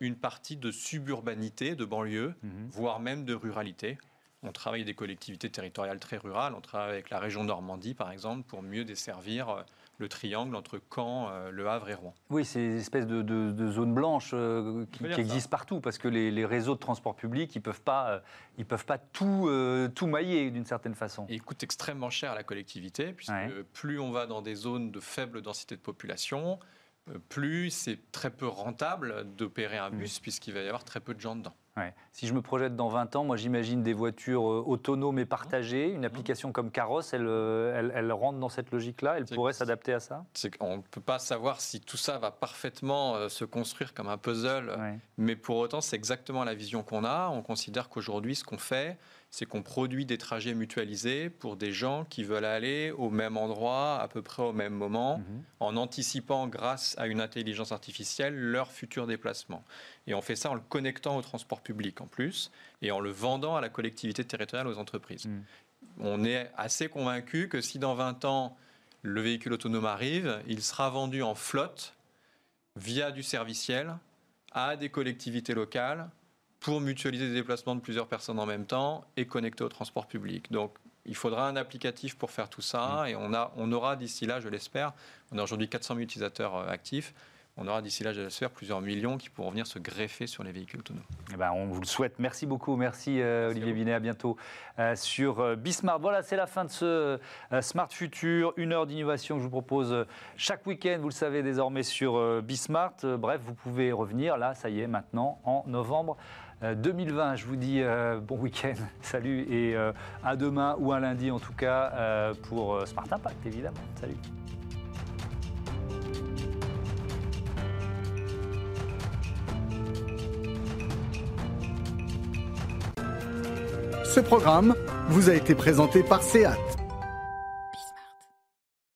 une partie de suburbanité, de banlieue, mm-hmm. voire même de ruralité. On travaille avec des collectivités territoriales très rurales. On travaille avec la région Normandie, par exemple, pour mieux desservir euh, le triangle entre Caen, euh, Le Havre et Rouen. Oui, c'est une espèce de, zone blanche euh, qui, existe partout, parce que les, réseaux de transport public, ils ne peuvent pas, ils peuvent pas tout, tout mailler d'une certaine façon. Et ils coûtent extrêmement cher à la collectivité, puisque plus on va dans des zones de faible densité de population, plus c'est très peu rentable d'opérer un bus, mm. puisqu'il va y avoir très peu de gens dedans. Si je me projette dans 20 ans, moi j'imagine des voitures euh, autonomes et partagées. Une application comme Caros, elle, euh, elle, rentre dans cette logique-là. Elle pourrait s'adapter à ça? On ne peut pas savoir si tout ça va parfaitement euh, se construire comme un puzzle, mais pour autant c'est exactement la vision qu'on a. On considère qu'aujourd'hui ce qu'on fait, c'est qu'on produit des trajets mutualisés pour des gens qui veulent aller au même endroit, à peu près au même moment, mhm. en anticipant grâce à une intelligence artificielle leur futur déplacement. Et on fait ça en le connectant au transport public en plus et en le vendant à la collectivité territoriale, aux entreprises. Mhm. On est assez convaincu que si dans 20 ans, le véhicule autonome arrive, il sera vendu en flotte via du serviciel à des collectivités locales pour mutualiser les déplacements de plusieurs personnes en même temps et connecter au transport public. Donc, il faudra un applicatif pour faire tout ça mm. et on, a, on aura d'ici là, je l'espère, on a aujourd'hui 400 000 utilisateurs euh, actifs, on aura d'ici là, j'espère, plusieurs millions qui pourront venir se greffer sur les véhicules autonomes. Eh ben, on vous le souhaite. Merci beaucoup. Merci, euh, Olivier Binet. À bientôt euh, sur euh, Bismart. Voilà, c'est la fin de ce Smart Future. Une heure d'innovation que je vous propose chaque week-end, vous le savez désormais, sur Bismart. bref, vous pouvez revenir là, ça y est, maintenant, en novembre. 2020. Je vous dis bon week-end, [LAUGHS] salut et à demain ou un lundi en tout cas pour Smart Impact évidemment. Salut. Ce programme vous a été présenté par SEAT.